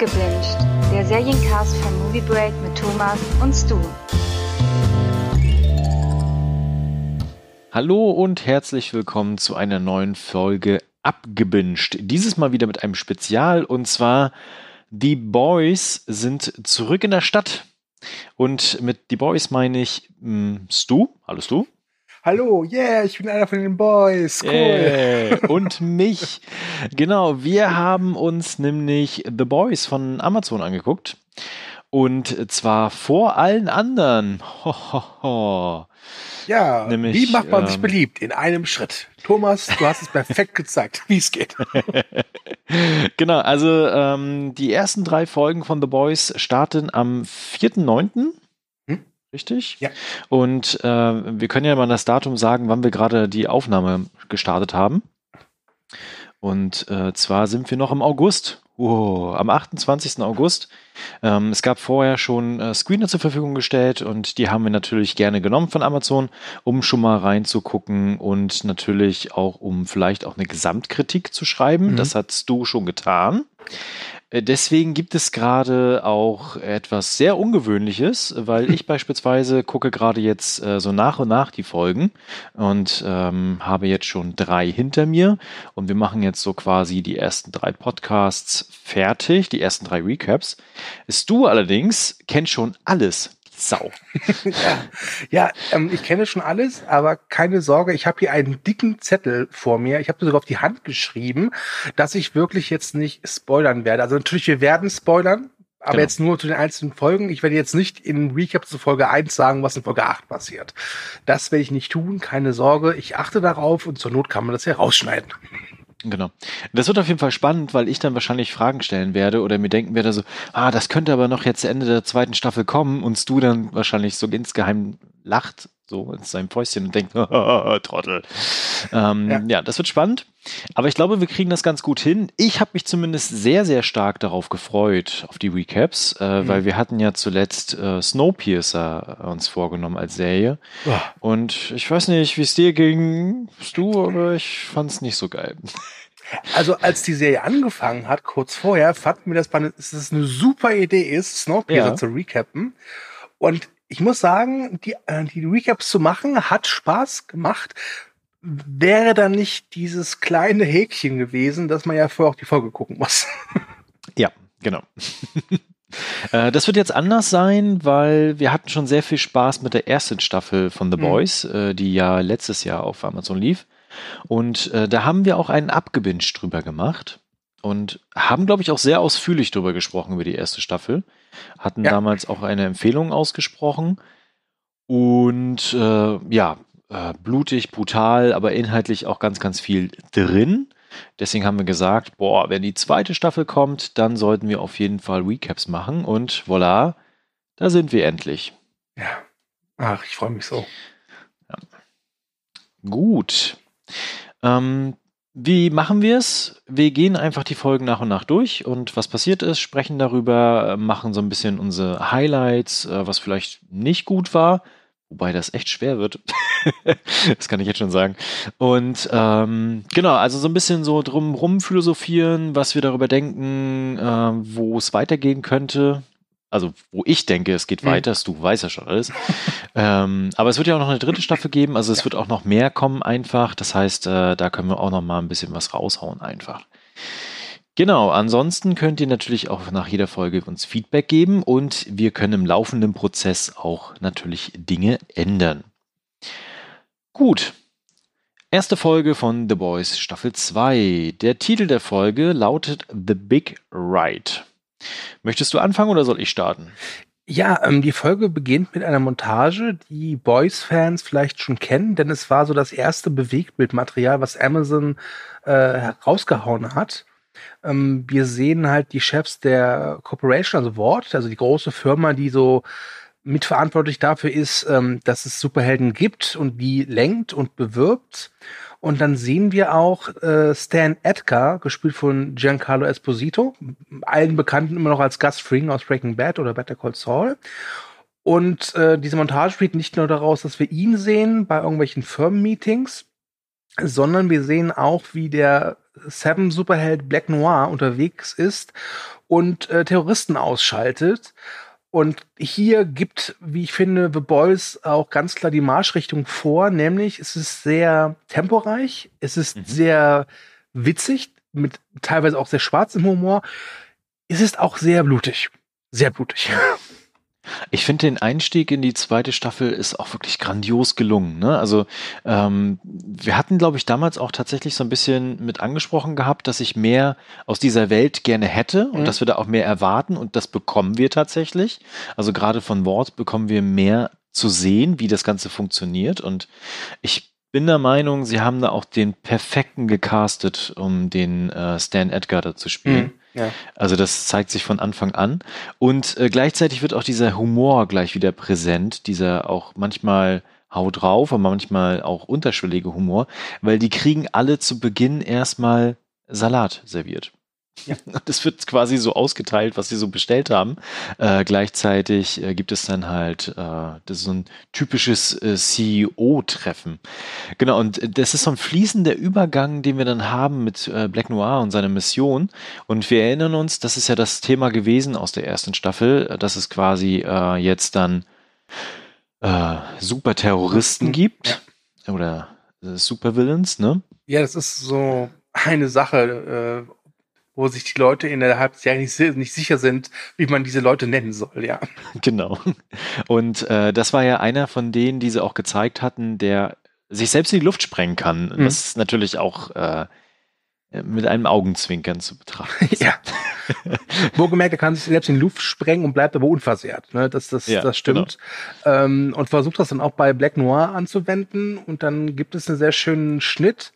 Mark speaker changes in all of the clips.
Speaker 1: Abgebinged, der Seriencast von Movie Break mit Thomas und Stu.
Speaker 2: Hallo und herzlich willkommen zu einer neuen Folge Abgebinged. Dieses Mal wieder mit einem Spezial und zwar Die Boys sind zurück in der Stadt. Und mit The Boys meine ich mh, hm, Stu. Hallo Stu.
Speaker 3: Hallo, yeah, ich bin einer von den Boys. Cool.
Speaker 2: Yeah. Und mich. Genau, wir haben uns nämlich The Boys von Amazon angeguckt. Und zwar vor allen anderen. Ho, ho, ho.
Speaker 3: Ja, Nämlich, wie macht man ähm, sich beliebt? In einem Schritt. Thomas, du hast es perfekt gezeigt, wie es geht.
Speaker 2: genau, also ähm, die ersten drei Folgen von The Boys starten am 4.9. Richtig?
Speaker 3: Ja.
Speaker 2: Und äh, wir können ja mal das Datum sagen, wann wir gerade die Aufnahme gestartet haben. Und äh, zwar sind wir noch im August. Oh, am 28. August. Ähm, es gab vorher schon äh, Screener zur Verfügung gestellt und die haben wir natürlich gerne genommen von Amazon, um schon mal reinzugucken und natürlich auch, um vielleicht auch eine Gesamtkritik zu schreiben. Mhm. Das hast du schon getan. Äh, deswegen gibt es gerade auch etwas sehr Ungewöhnliches, weil ich beispielsweise gucke gerade jetzt äh, so nach und nach die Folgen und ähm, habe jetzt schon drei hinter mir und wir machen jetzt so quasi die ersten drei Podcasts fertig, die ersten drei Recaps. Du allerdings kennst schon alles. Sau.
Speaker 3: ja, ja ähm, ich kenne schon alles, aber keine Sorge, ich habe hier einen dicken Zettel vor mir. Ich habe sogar auf die Hand geschrieben, dass ich wirklich jetzt nicht spoilern werde. Also natürlich, wir werden spoilern, aber genau. jetzt nur zu den einzelnen Folgen. Ich werde jetzt nicht in Recap zu Folge 1 sagen, was in Folge 8 passiert. Das werde ich nicht tun, keine Sorge. Ich achte darauf und zur Not kann man das ja rausschneiden.
Speaker 2: Genau. Das wird auf jeden Fall spannend, weil ich dann wahrscheinlich Fragen stellen werde oder mir denken werde so, ah, das könnte aber noch jetzt Ende der zweiten Staffel kommen und du dann wahrscheinlich so insgeheim lacht so in seinem Fäustchen und denkt, Trottel. Ähm, ja. ja. das wird spannend. Aber ich glaube, wir kriegen das ganz gut hin. Ich habe mich zumindest sehr, sehr stark darauf gefreut, auf die Recaps, äh, mhm. weil wir hatten ja zuletzt äh, Snowpiercer uns vorgenommen als Serie. Oh. Und ich weiß nicht, wie es dir ging, du, aber ich fand es nicht so geil.
Speaker 3: Also als die Serie angefangen hat, kurz vorher, fanden wir das, dass es eine super Idee ist, Snowpiercer ja. zu recappen. Und ich muss sagen, die, äh, die Recaps zu machen, hat Spaß gemacht. Wäre dann nicht dieses kleine Häkchen gewesen, dass man ja vorher auch die Folge gucken muss.
Speaker 2: Ja, genau. Äh, das wird jetzt anders sein, weil wir hatten schon sehr viel Spaß mit der ersten Staffel von The mhm. Boys, mhm. die ja letztes Jahr auf Amazon lief. Und da haben wir auch einen Abgebinscht drüber gemacht und haben, glaube ich, auch sehr ausführlich drüber gesprochen über die erste Staffel. Hatten ja. damals auch eine Empfehlung ausgesprochen. Und äh, ja, äh, blutig, brutal, aber inhaltlich auch ganz, ganz viel drin. Deswegen haben wir gesagt, boah, wenn die zweite Staffel kommt, dann sollten wir auf jeden Fall Recaps machen. Und voilà, da sind wir endlich.
Speaker 3: Ja. Ach, ich freue mich so. Ja.
Speaker 2: Gut. Ähm, wie machen wir es? Wir gehen einfach die Folgen nach und nach durch und was passiert ist, sprechen darüber, machen so ein bisschen unsere Highlights, äh, was vielleicht nicht gut war, wobei das echt schwer wird. das kann ich jetzt schon sagen. Und ähm, genau, also so ein bisschen so drumrum philosophieren, was wir darüber denken, äh, wo es weitergehen könnte also wo ich denke, es geht mhm. weiter, du weißt ja schon alles. ähm, aber es wird ja auch noch eine dritte Staffel geben, also es ja. wird auch noch mehr kommen einfach. Das heißt, äh, da können wir auch noch mal ein bisschen was raushauen einfach. Genau, ansonsten könnt ihr natürlich auch nach jeder Folge uns Feedback geben und wir können im laufenden Prozess auch natürlich Dinge ändern. Gut. Erste Folge von The Boys Staffel 2. Der Titel der Folge lautet The Big Ride. Möchtest du anfangen oder soll ich starten?
Speaker 3: Ja, ähm, die Folge beginnt mit einer Montage, die Boys-Fans vielleicht schon kennen, denn es war so das erste Bewegtbildmaterial, was Amazon äh, herausgehauen hat. Ähm, wir sehen halt die Chefs der Corporation, also Ward, also die große Firma, die so mitverantwortlich dafür ist, ähm, dass es Superhelden gibt und die lenkt und bewirbt. Und dann sehen wir auch äh, Stan Edgar, gespielt von Giancarlo Esposito, allen Bekannten immer noch als Gus Fring aus Breaking Bad oder Better Call Saul. Und äh, diese Montage spielt nicht nur daraus, dass wir ihn sehen bei irgendwelchen Firmenmeetings, sondern wir sehen auch, wie der Seven Superheld Black Noir unterwegs ist und äh, Terroristen ausschaltet. Und hier gibt, wie ich finde, The Boys auch ganz klar die Marschrichtung vor, nämlich es ist sehr temporeich, es ist mhm. sehr witzig, mit teilweise auch sehr schwarzem Humor. Es ist auch sehr blutig. Sehr blutig.
Speaker 2: Ich finde den Einstieg in die zweite Staffel ist auch wirklich grandios gelungen. Ne? Also ähm, wir hatten, glaube ich, damals auch tatsächlich so ein bisschen mit angesprochen gehabt, dass ich mehr aus dieser Welt gerne hätte und mhm. dass wir da auch mehr erwarten und das bekommen wir tatsächlich. Also gerade von Wort bekommen wir mehr zu sehen, wie das Ganze funktioniert und ich bin der Meinung, sie haben da auch den perfekten gecastet, um den äh, Stan Edgar da zu spielen. Mhm. Ja. Also das zeigt sich von Anfang an. Und äh, gleichzeitig wird auch dieser Humor gleich wieder präsent, dieser auch manchmal haut drauf, aber manchmal auch unterschwellige Humor, weil die kriegen alle zu Beginn erstmal Salat serviert. Ja. Das wird quasi so ausgeteilt, was sie so bestellt haben. Äh, gleichzeitig äh, gibt es dann halt, äh, das ist so ein typisches äh, CEO-Treffen. Genau, und das ist so ein fließender Übergang, den wir dann haben mit äh, Black Noir und seiner Mission. Und wir erinnern uns, das ist ja das Thema gewesen aus der ersten Staffel, dass es quasi äh, jetzt dann Superterroristen gibt. Ja. Oder Supervillains, ne?
Speaker 3: Ja, das ist so eine Sache, wo sich die Leute innerhalb des Jahres nicht, nicht, sicher sind, wie man diese Leute nennen soll, ja.
Speaker 2: Genau. Und äh, das war ja einer von denen, die sie auch gezeigt hatten, der sich selbst in die Luft sprengen kann. Mhm. Das ist natürlich auch äh, mit einem Augenzwinkern zu betrachten.
Speaker 3: ja. Wohlgemerkt, er kann sich selbst in die Luft sprengen und bleibt aber unversehrt. Ne? Das, das, ja, das stimmt. Genau. Ähm, und versucht das dann auch bei Black Noir anzuwenden. Und dann gibt es einen sehr schönen Schnitt,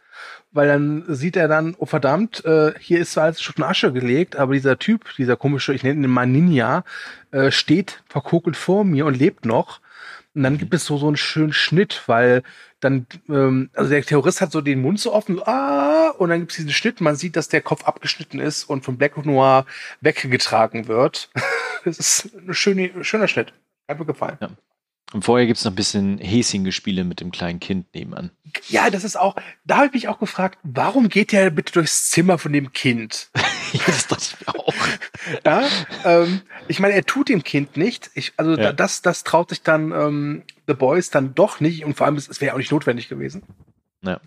Speaker 3: weil dann sieht er dann, oh verdammt, äh, hier ist zwar alles schon Asche gelegt, aber dieser Typ, dieser komische, ich nenne ihn mal Ninja, äh, steht verkokelt vor mir und lebt noch. Und dann gibt es so, so einen schönen Schnitt, weil dann, ähm, also der Terrorist hat so den Mund so offen, ah, und dann gibt es diesen Schnitt, man sieht, dass der Kopf abgeschnitten ist und von Black Noir weggetragen wird. das ist ein schöner, schöner Schnitt. Hat mir gefallen.
Speaker 2: Ja. Und vorher gibt es noch ein bisschen Häschen-Gespiele mit dem kleinen Kind nebenan.
Speaker 3: Ja, das ist auch, da habe ich mich auch gefragt, warum geht der bitte durchs Zimmer von dem Kind? ja, das dachte ich mir auch. ja, ähm, ich meine, er tut dem Kind nicht. Ich, also ja. das, das traut sich dann ähm, The Boys dann doch nicht und vor allem, es wäre auch nicht notwendig gewesen. Ja.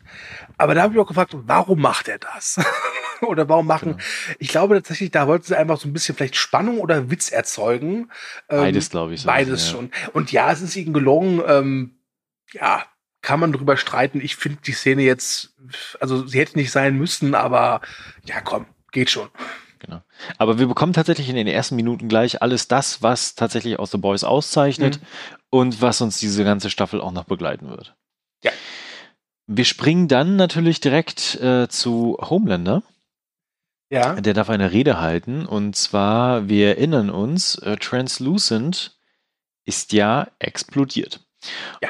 Speaker 3: Aber da habe ich auch gefragt, warum macht er das? oder warum machen? Genau. Ich glaube tatsächlich, da wollten sie einfach so ein bisschen vielleicht Spannung oder Witz erzeugen.
Speaker 2: Ähm, beides, glaube ich.
Speaker 3: Beides ja. schon. Und ja, es ist ihnen gelungen. Ähm, ja, kann man drüber streiten. Ich finde die Szene jetzt, also sie hätte nicht sein müssen, aber ja, komm, geht schon.
Speaker 2: Genau. Aber wir bekommen tatsächlich in den ersten Minuten gleich alles das, was tatsächlich aus The Boys auszeichnet mhm. und was uns diese ganze Staffel auch noch begleiten wird.
Speaker 3: Ja.
Speaker 2: Wir springen dann natürlich direkt äh, zu Homelander.
Speaker 3: Ja.
Speaker 2: Der darf eine Rede halten und zwar, wir erinnern uns, äh, Translucent ist ja explodiert. Ja.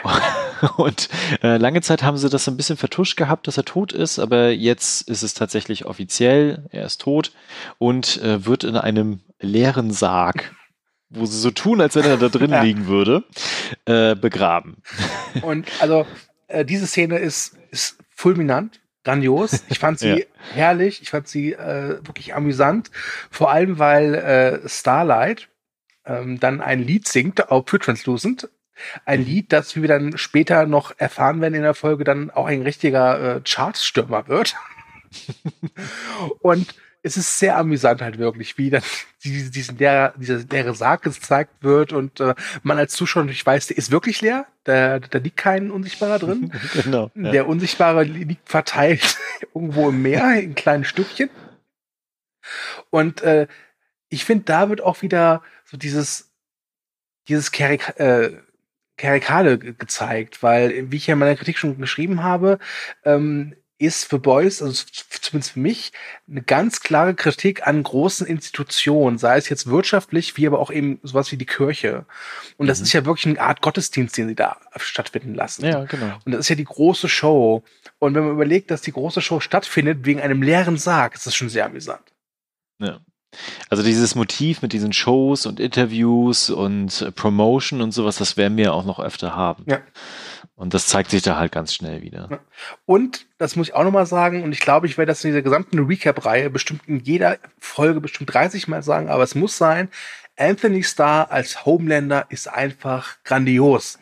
Speaker 2: Und äh, lange Zeit haben sie das ein bisschen vertuscht gehabt, dass er tot ist, aber jetzt ist es tatsächlich offiziell, er ist tot und äh, wird in einem leeren Sarg, wo sie so tun, als wenn er da drin ja. liegen würde, äh, begraben.
Speaker 3: Und also äh, diese Szene ist, ist fulminant, grandios. Ich fand sie ja. herrlich, ich fand sie äh, wirklich amüsant, vor allem weil äh, Starlight ähm, dann ein Lied singt, auch für Translucent. Ein mhm. Lied, das, wie wir dann später noch erfahren werden in der Folge, dann auch ein richtiger äh, Chartstürmer wird. Und es ist sehr amüsant halt wirklich, wie dann diese, diesen der, dieser leere Sarg gezeigt wird und äh, man als Zuschauer nicht weiß, der ist wirklich leer, da, da liegt kein Unsichtbarer drin. genau, ja. Der Unsichtbare liegt verteilt irgendwo im Meer in kleinen Stückchen. Und äh, ich finde, da wird auch wieder so dieses, dieses Karik äh, Karikale gezeigt, weil, wie ich ja in meiner Kritik schon geschrieben habe, ähm, ist für Beuys, also zumindest für mich, eine ganz klare Kritik an großen Institutionen, sei es jetzt wirtschaftlich, wie aber auch eben sowas wie die Kirche. Und das mhm. ist ja wirklich eine Art Gottesdienst, den sie da stattfinden lassen.
Speaker 2: Ja, genau.
Speaker 3: Und das ist ja die große Show. Und wenn man überlegt, dass die große Show stattfindet wegen einem leeren Sarg, ist das schon sehr amüsant.
Speaker 2: Ja. Also dieses Motiv mit diesen Shows und Interviews und Promotion und sowas, das werden wir auch noch öfter haben.
Speaker 3: Ja.
Speaker 2: Und das zeigt sich da halt ganz schnell wieder.
Speaker 3: Ja. Und, das muss ich auch nochmal sagen, und ich glaube, ich werde das in dieser gesamten Recap-Reihe bestimmt in jeder Folge bestimmt 30 Mal sagen, aber es muss sein, Anthony Starr als Homelander ist einfach grandios.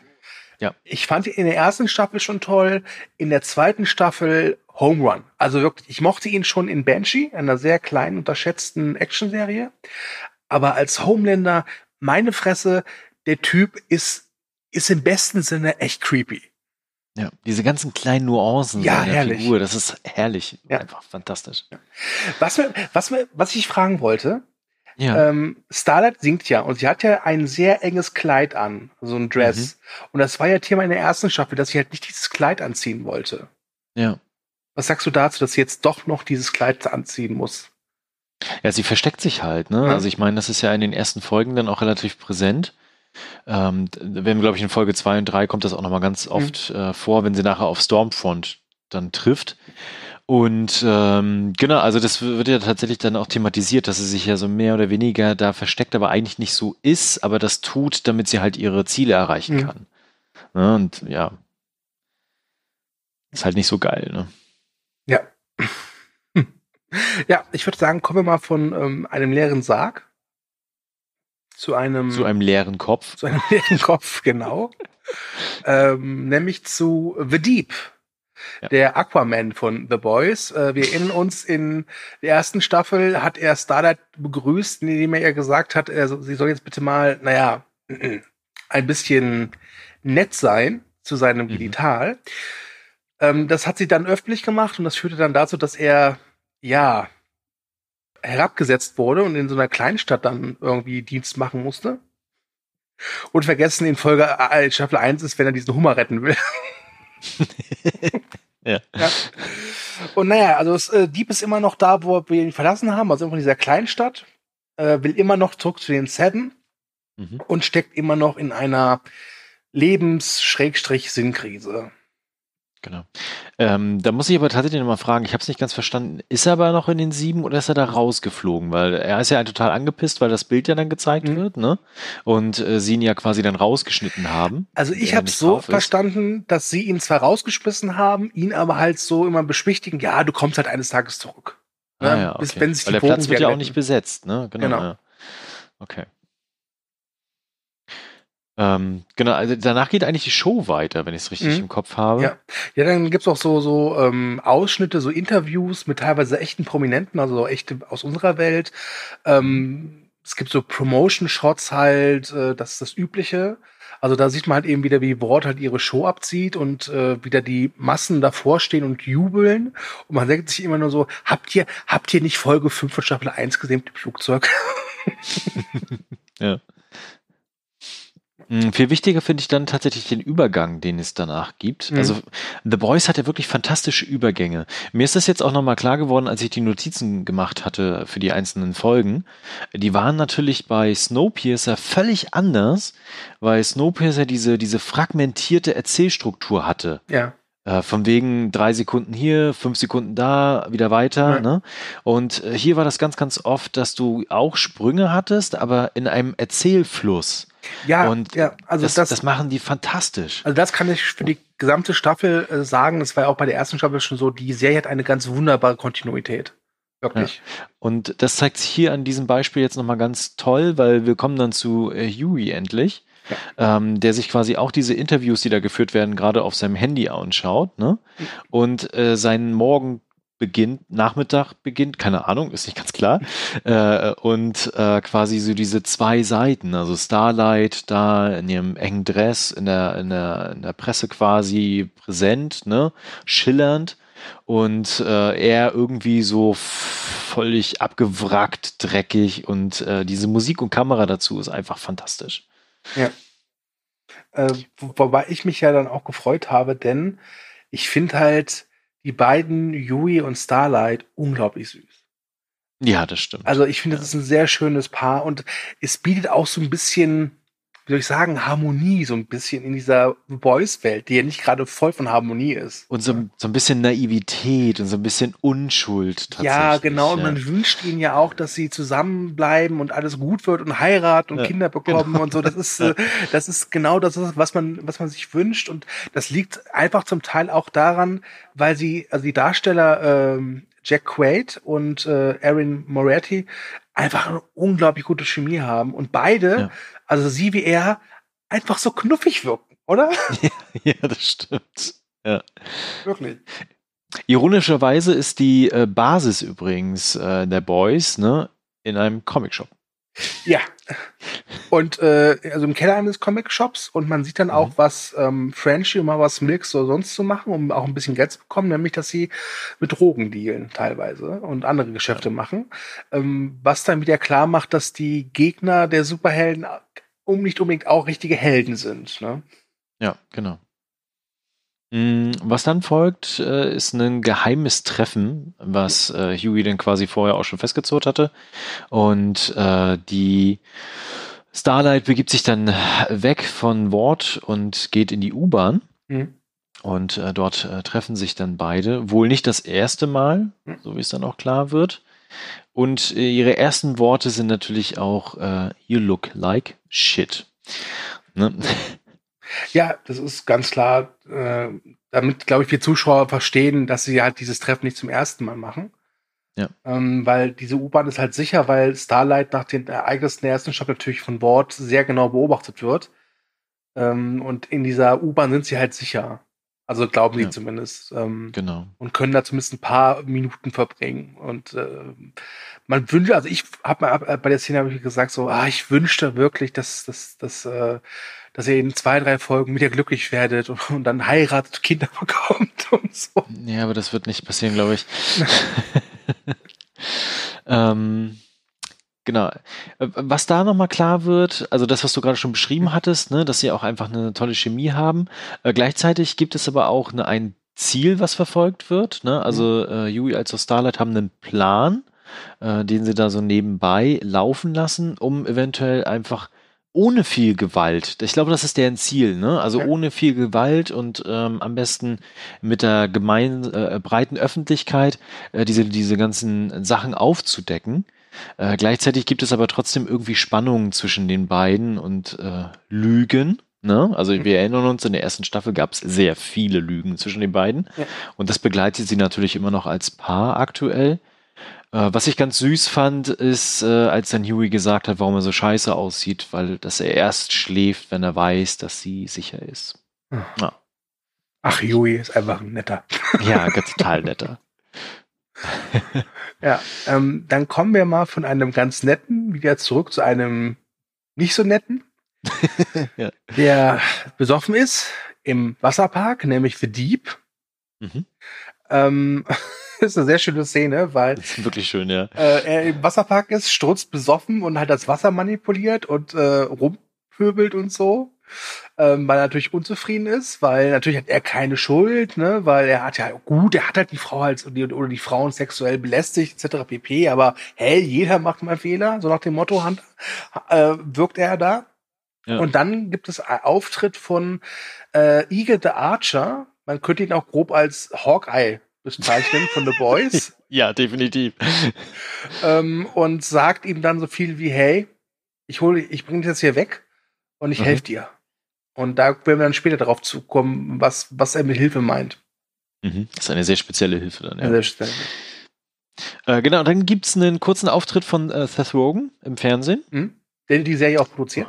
Speaker 2: Ja.
Speaker 3: Ich fand ihn in der ersten Staffel schon toll, in der zweiten Staffel Home Run. Also wirklich, ich mochte ihn schon in Banshee, einer sehr kleinen, unterschätzten Actionserie. Aber als Homelander, meine Fresse, der Typ ist, ist im besten Sinne echt creepy.
Speaker 2: Ja, diese ganzen kleinen Nuancen
Speaker 3: Ja,
Speaker 2: seiner
Speaker 3: herrlich.
Speaker 2: Figur, das ist herrlich.
Speaker 3: Ja.
Speaker 2: Einfach fantastisch.
Speaker 3: Was, mir, was, mir, was ich fragen wollte,
Speaker 2: Ja.
Speaker 3: ähm, Starlight singt ja und sie hat ja ein sehr enges Kleid an, so ein Dress. Und das war ja Thema in der ersten Staffel, dass sie halt nicht dieses Kleid anziehen wollte.
Speaker 2: ja.
Speaker 3: Was sagst du dazu, dass sie jetzt doch noch dieses Kleid anziehen muss?
Speaker 2: Ja, sie versteckt sich halt, ne?
Speaker 3: Ja.
Speaker 2: Also ich meine, das ist ja in den ersten Folgen dann auch relativ präsent. Ähm, wir, glaube ich, in Folge 2 und 3 kommt das auch nochmal ganz oft äh, vor, wenn sie nachher auf Stormfront dann trifft. Und ähm, genau, also das wird ja tatsächlich dann auch thematisiert, dass sie sich ja so mehr oder weniger da versteckt, aber eigentlich nicht so ist, aber das tut, damit sie halt ihre Ziele erreichen
Speaker 3: Mhm.
Speaker 2: kann. Ne? Und ja, ist halt nicht so geil, ne?
Speaker 3: Ja. Ja, ich würde sagen, kommen wir mal von ähm, einem leeren Sarg zu einem,
Speaker 2: Zu einem leeren Kopf.
Speaker 3: zu einem leeren Kopf, genau. ähm, nämlich zu The Deep,
Speaker 2: Ja.
Speaker 3: der Aquaman von The Boys. Äh, wir erinnern uns, in der ersten Staffel hat er Starlight begrüßt, indem er ihr gesagt hat, er, sie soll jetzt bitte mal, naja, ein bisschen nett sein zu seinem
Speaker 2: Mhm.
Speaker 3: Genital. Ähm, das hat sie dann öffentlich gemacht und das führte dann dazu, dass er, ja, herabgesetzt wurde und in so einer Kleinstadt dann irgendwie Dienst machen musste. Und vergessen in Folge äh, Staffel 1 ist, wenn er diesen Hummer retten will.
Speaker 2: Ja.
Speaker 3: Ja. Und naja, also es, äh, Dieb ist immer noch da, wo wir ihn verlassen haben, also in dieser Kleinstadt, äh, will immer noch zurück zu den Seven
Speaker 2: Mhm.
Speaker 3: und steckt immer noch in einer Lebens-Sinnkrise.
Speaker 2: Genau. Ähm, da muss ich aber tatsächlich nochmal fragen, ich habe es nicht ganz verstanden. Ist er aber noch in den sieben oder ist er da rausgeflogen? Weil er ist ja total angepisst, weil das Bild ja dann gezeigt
Speaker 3: Mhm.
Speaker 2: wird, ne? Und äh, sie ihn ja quasi dann rausgeschnitten haben.
Speaker 3: Also ich habe so verstanden, dass sie ihn zwar rausgeschmissen haben, ihn aber halt so immer beschwichtigen, ja, du kommst halt eines Tages zurück.
Speaker 2: Ah,
Speaker 3: Ne?
Speaker 2: ja,
Speaker 3: Bis
Speaker 2: okay.
Speaker 3: wenn sich
Speaker 2: Weil der Platz wird ja auch nicht besetzt, ne? Genau.
Speaker 3: Genau.
Speaker 2: Ja. Okay. Ähm, genau, also danach geht eigentlich die Show weiter, wenn ich es richtig
Speaker 3: Mhm.
Speaker 2: im Kopf habe.
Speaker 3: Ja. Ja, dann gibt's auch so, so ähm, Ausschnitte, so Interviews mit teilweise echten Prominenten, also so echte aus unserer Welt. Ähm, es gibt so Promotion-Shots halt, äh, das ist das Übliche. Also da sieht man halt eben wieder, wie Ward halt ihre Show abzieht und äh, wieder die Massen davor stehen und jubeln. Und man denkt sich immer nur so, habt ihr, habt ihr nicht Folge 5 von Staffel 1 gesehen mit dem Flugzeug?
Speaker 2: Ja. Mm, Viel wichtiger finde ich dann tatsächlich den Übergang, den es danach gibt.
Speaker 3: Mhm.
Speaker 2: Also The Boys hat ja wirklich fantastische Übergänge. Mir ist das jetzt auch nochmal klar geworden, als ich die Notizen gemacht hatte für die einzelnen Folgen. Die waren natürlich bei Snowpiercer völlig anders, weil Snowpiercer diese, diese fragmentierte Erzählstruktur hatte.
Speaker 3: Ja.
Speaker 2: Äh, von wegen drei Sekunden hier, fünf Sekunden da, wieder weiter.
Speaker 3: Ja.
Speaker 2: Ne? Und äh, hier war das ganz, ganz oft, dass du auch Sprünge hattest, aber in einem Erzählfluss.
Speaker 3: Ja,
Speaker 2: Und
Speaker 3: ja, also
Speaker 2: das,
Speaker 3: das,
Speaker 2: das, machen die fantastisch.
Speaker 3: Also das kann ich für die gesamte Staffel äh, sagen. Das war ja auch bei der ersten Staffel schon so. Die Serie hat eine ganz wunderbare Kontinuität. Wirklich.
Speaker 2: Und das zeigt sich hier an diesem Beispiel jetzt nochmal ganz toll, weil wir kommen dann zu äh, Huey endlich, ähm, der sich quasi auch diese Interviews, die da geführt werden, gerade auf seinem Handy anschaut, ne? Und äh, seinen Morgen beginnt, Nachmittag beginnt, keine Ahnung, ist nicht ganz klar. äh, und äh, quasi so diese zwei Seiten, also Starlight da in ihrem engen Dress, in der, in der, in der Presse quasi präsent, ne? Schillernd und äh, er irgendwie so völlig abgewrackt, dreckig und äh, diese Musik und Kamera dazu ist einfach fantastisch.
Speaker 3: Äh, wo- wobei ich mich ja dann auch gefreut habe, denn ich finde halt die beiden, Yui und Starlight, unglaublich süß.
Speaker 2: Ja, das stimmt.
Speaker 3: Also ich finde,
Speaker 2: Ja.
Speaker 3: das ist ein sehr schönes Paar und es bietet auch so ein bisschen wie soll ich sagen, Harmonie so ein bisschen in dieser Boys-Welt, die ja nicht gerade voll von Harmonie ist.
Speaker 2: Und so, so ein bisschen Naivität und so ein bisschen Unschuld
Speaker 3: tatsächlich. Ja, genau. Ja. Und man wünscht ihnen ja auch, dass sie zusammenbleiben und alles gut wird und heiraten und ja, Kinder bekommen genau. und so. Das ist, äh, das ist genau das, was man, was man sich wünscht. Und das liegt einfach zum Teil auch daran, weil sie, also die Darsteller, ähm, Jack Quaid und äh, Erin Moretti einfach eine unglaublich gute Chemie haben und beide, ja. also sie wie er, einfach so knuffig wirken, oder?
Speaker 2: Ja, ja das stimmt. Ja.
Speaker 3: Wirklich.
Speaker 2: Ironischerweise ist die äh, Basis übrigens äh, der Boys ne, in einem Comicshop.
Speaker 3: Ja. Und äh, also im Keller eines Comic-Shops und man sieht dann auch, mhm. was ähm, Frenchie und mal was Milks so sonst zu machen, um auch ein bisschen Geld zu bekommen, nämlich dass sie mit Drogen dealen teilweise und andere Geschäfte ja. machen. Ähm, was dann wieder klar macht, dass die Gegner der Superhelden um nicht unbedingt auch richtige Helden sind. Ne?
Speaker 2: Ja, genau. Mm, was dann folgt, äh, ist ein geheimes Treffen, was äh, Huey dann quasi vorher auch schon festgezurrt hatte. Und äh, die Starlight begibt sich dann weg von Ward und geht in die U-Bahn. Mhm. Und dort treffen sich dann beide. Wohl nicht das erste Mal, mhm. so wie es dann auch klar wird. Und ihre ersten Worte sind natürlich auch You look like shit. Ne?
Speaker 3: Ja, das ist ganz klar, äh, damit, glaube ich, wir Zuschauer verstehen, dass sie halt dieses Treffen nicht zum ersten Mal machen. Ja. Ähm, weil diese U-Bahn ist halt sicher, weil Starlight nach den Ereignissen der ersten Stadt natürlich von Bord sehr genau beobachtet wird. Ähm, und in dieser U-Bahn sind sie halt sicher. Also glauben sie ja. zumindest. Ähm,
Speaker 2: genau.
Speaker 3: Und können da zumindest ein paar Minuten verbringen. Und äh, man wünscht, also ich habe mal bei der Szene hab ich gesagt, so, ah, ich wünschte wirklich, dass, dass, dass äh, dass ihr in zwei, drei Folgen wieder glücklich werdet und, und dann heiratet, Kinder bekommt und so.
Speaker 2: Ja, aber das wird nicht passieren, glaube ich. ähm, Genau. Äh, was da nochmal klar wird, also das, was du gerade schon beschrieben hattest, ne, dass sie auch einfach eine tolle Chemie haben. Äh, gleichzeitig gibt es aber auch eine, ein Ziel, was verfolgt wird. Ne? Also äh, Yui als auch Starlight haben einen Plan, äh, den sie da so nebenbei laufen lassen, um eventuell einfach ohne viel Gewalt. Ich glaube, das ist deren Ziel, ne? Also ja. ohne viel Gewalt und ähm, am besten mit der gemein äh, breiten Öffentlichkeit äh, diese diese ganzen Sachen aufzudecken. Äh, gleichzeitig gibt es aber trotzdem irgendwie Spannungen zwischen den beiden und äh, Lügen. Ne? Also mhm. wir erinnern uns, in der ersten Staffel gab es sehr viele Lügen zwischen den beiden. Ja. Und das begleitet sie natürlich immer noch als Paar aktuell. Äh, was ich ganz süß fand, ist, äh, als dann Huey gesagt hat, warum er so scheiße aussieht, weil dass er erst schläft, wenn er weiß, dass sie sicher ist.
Speaker 3: Hm. Ja. Ach, Huey ist einfach ein netter.
Speaker 2: Ja, ganz total netter.
Speaker 3: ja, ähm, dann kommen wir mal von einem ganz netten wieder zurück zu einem nicht so netten, ja. der besoffen ist im Wasserpark, nämlich The Deep. Mhm. Ähm, ist eine sehr schöne Szene, weil.
Speaker 2: Wirklich schön, ja.
Speaker 3: Äh, er im Wasserpark ist, strutzt besoffen und halt das Wasser manipuliert und äh, rumpöbelt und so. Ähm, weil er natürlich unzufrieden ist, weil natürlich hat er keine Schuld, ne, weil er hat ja, gut, er hat halt die Frau halt oder die Frauen sexuell belästigt, etc. pp, aber hey, jeder macht mal Fehler, so nach dem Motto Hand, äh, wirkt er da. Ja. Und dann gibt es einen Auftritt von äh, Eagle the Archer, man könnte ihn auch grob als Hawkeye bezeichnen von The Boys.
Speaker 2: ja, definitiv.
Speaker 3: Ähm, und sagt ihm dann so viel wie, hey, ich hole, ich bringe dich jetzt hier weg und ich mhm. helfe dir. Und da werden wir dann später darauf zukommen, was, was er mit Hilfe meint.
Speaker 2: Mhm. Das ist eine sehr spezielle Hilfe dann, ja. Sehr spezielle. Äh, genau, dann gibt es einen kurzen Auftritt von äh, Seth Rogen im Fernsehen. Mhm.
Speaker 3: Der die Serie auch produziert.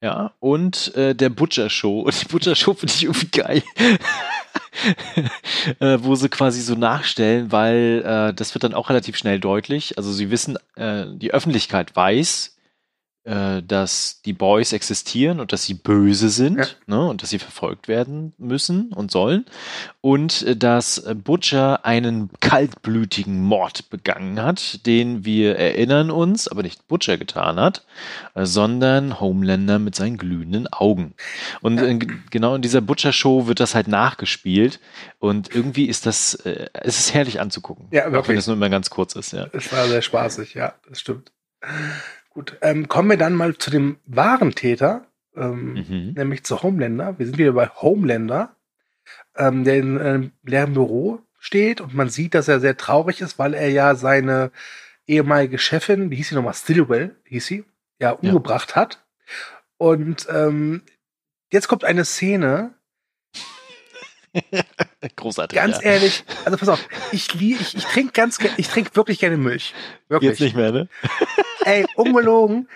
Speaker 2: Ja, und äh, der Butcher Show. Und die Butcher Show finde ich irgendwie geil. äh, wo sie quasi so nachstellen, weil äh, das wird dann auch relativ schnell deutlich. Also sie wissen, äh, die Öffentlichkeit weiß, äh, dass die Boys existieren und dass sie böse sind ja. ne, und dass sie verfolgt werden müssen und sollen und äh, dass Butcher einen kaltblütigen Mord begangen hat, den wir erinnern uns, aber nicht Butcher getan hat, äh, sondern Homelander mit seinen glühenden Augen. Und ja. genau in dieser Butcher-Show wird das halt nachgespielt und irgendwie ist das, es ist herrlich anzugucken.
Speaker 3: Ja, wirklich.
Speaker 2: Auch wenn es nur immer ganz kurz ist, ja.
Speaker 3: Es war sehr spaßig, ja, das stimmt. Gut, ähm, kommen wir dann mal zu dem wahren Täter ähm,
Speaker 2: Mhm.
Speaker 3: nämlich zu Homelander. Wir sind wieder bei Homelander, ähm, der in einem leeren Büro steht und man sieht, dass er sehr traurig ist, weil er ja seine ehemalige Chefin, wie hieß sie nochmal, Stillwell, hieß sie, ja, umgebracht hat. Und ähm, jetzt kommt eine Szene,
Speaker 2: Großartig.
Speaker 3: ganz
Speaker 2: ja.
Speaker 3: ehrlich, also pass auf, ich, ich, ich trinke ganz, ich trinke wirklich gerne Milch. Wirklich.
Speaker 2: Jetzt nicht mehr, ne?
Speaker 3: Ey, ungelogen.